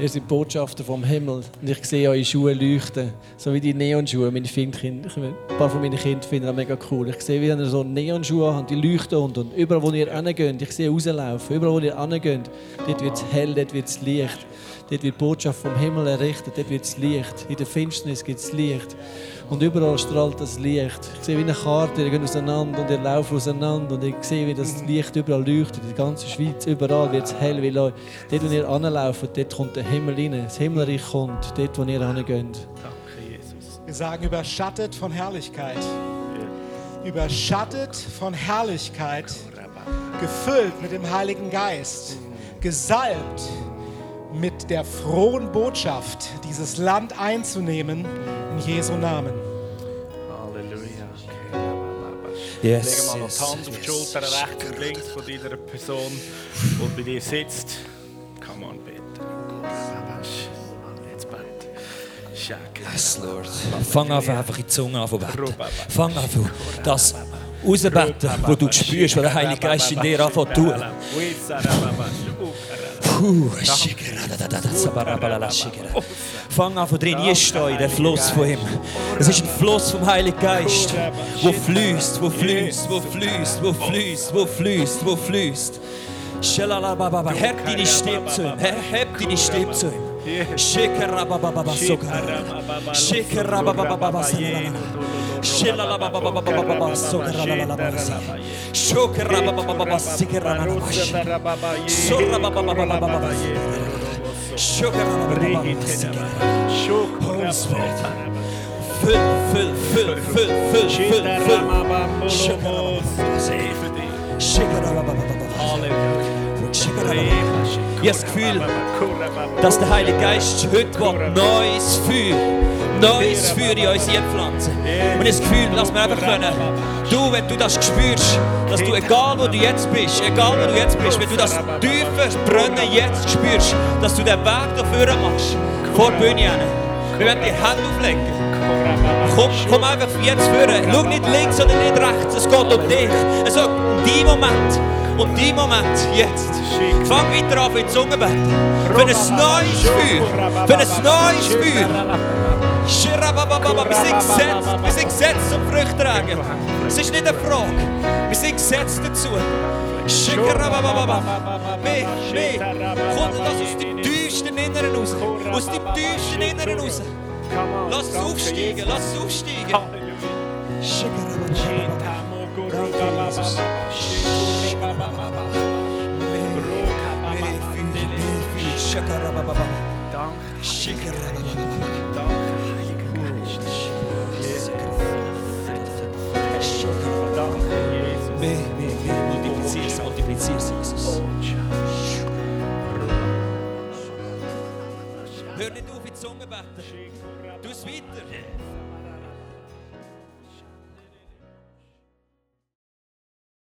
Ihr seid Botschafter vom Himmel und ich sehe eure Schuhe leuchten, so wie die Neonschuhe. Meine Kinder, ein paar von meinen Kindern finden das mega cool. Ich sehe, wie ihr so Neonschuhe habt, die leuchten und, und überall, wo ihr hingeht, ich sehe rauslaufen, überall, wo ihr hingeht, dort wird es hell, dort wird es Licht. Dort wird die Botschaft vom Himmel errichtet, dort wird es Licht. In der Finsternis gibt es Licht. Und überall strahlt das Licht. Ich sehe wie eine Karte, ihr geht auseinander und ihr lauft auseinander. Und ich sehe, wie das Licht überall leuchtet. In der ganzen Schweiz, überall wird es hell. Weil dort, wo ihr anlauft, dort kommt der Himmel rein. Das Himmelreich kommt, dort, wo ihr hingeht. Danke, Jesus. Wir sagen, überschattet von Herrlichkeit. Überschattet von Herrlichkeit. Gefüllt mit dem Heiligen Geist. Gesalbt mit der frohen Botschaft, dieses Land einzunehmen, in Jesu Namen. Halleluja. Yes, Lege mal noch yes, die Hand auf die yes. Schulter rechts und links von deiner Person, die bei dir sitzt. Come on, bitte. Yes, Lord. Fang an, einfach in die Zunge an zu beten. Fang an, das rauszubeten, wo du spürst, was der Heilige Geist in dir anfängt zu tun. Fang an von drin einstehen in den Fluss von ihm. Es ist ein Fluss vom Heiligen Geist, wo fließt, wo fließt, wo fließt, wo fließt, wo fließt, wo fließt. Heb deine Stimme zu ihm. Heb deine Stimme zu ihm. Shikarabababa sogar. Shikarabababa sogar. Shilalabababa sogar. Shokarabababa sogar. Sorabababa Shokarabababa sogar. Holy Spirit. Füll, füll, füll, füll, füll, füll, füll. Shikarabababa. Ich habe das Gefühl, dass der Heilige Geist heute Neues Feuer, Neues Feuer in uns einpflanzen. Und das Gefühl, dass wir einfach können, du, wenn du das spürst, dass du, egal wo du jetzt bist, egal wo du jetzt bist, wenn du das tiefe Brennen jetzt spürst, dass du den Weg dafür machst, vor der Bühne hin. Wir werden die Hände auflegen. Komm, komm einfach jetzt führen. Schau nicht links oder nicht rechts. Es geht um dich. Es geht um deinen Moment. Und dein Moment jetzt. Fang weiter an für die Zunge beten. Für ein neues Feuer. Für ein neues Feuer. Wir sind gesetzt. Wir sind gesetzt zum Früchte tragen. Es ist nicht eine Frage. Wir sind gesetzt dazu. Mehr, mehr. Kommt das aus dem tiefsten Inneren raus. Aus dem tiefsten Inneren raus. Lass es aufsteigen. Lass es aufsteigen. Danke, Jesus. Multiplizier's, multiplizier's, Jesus. Hör nicht auf in die Zunge beten. Tu es weiter.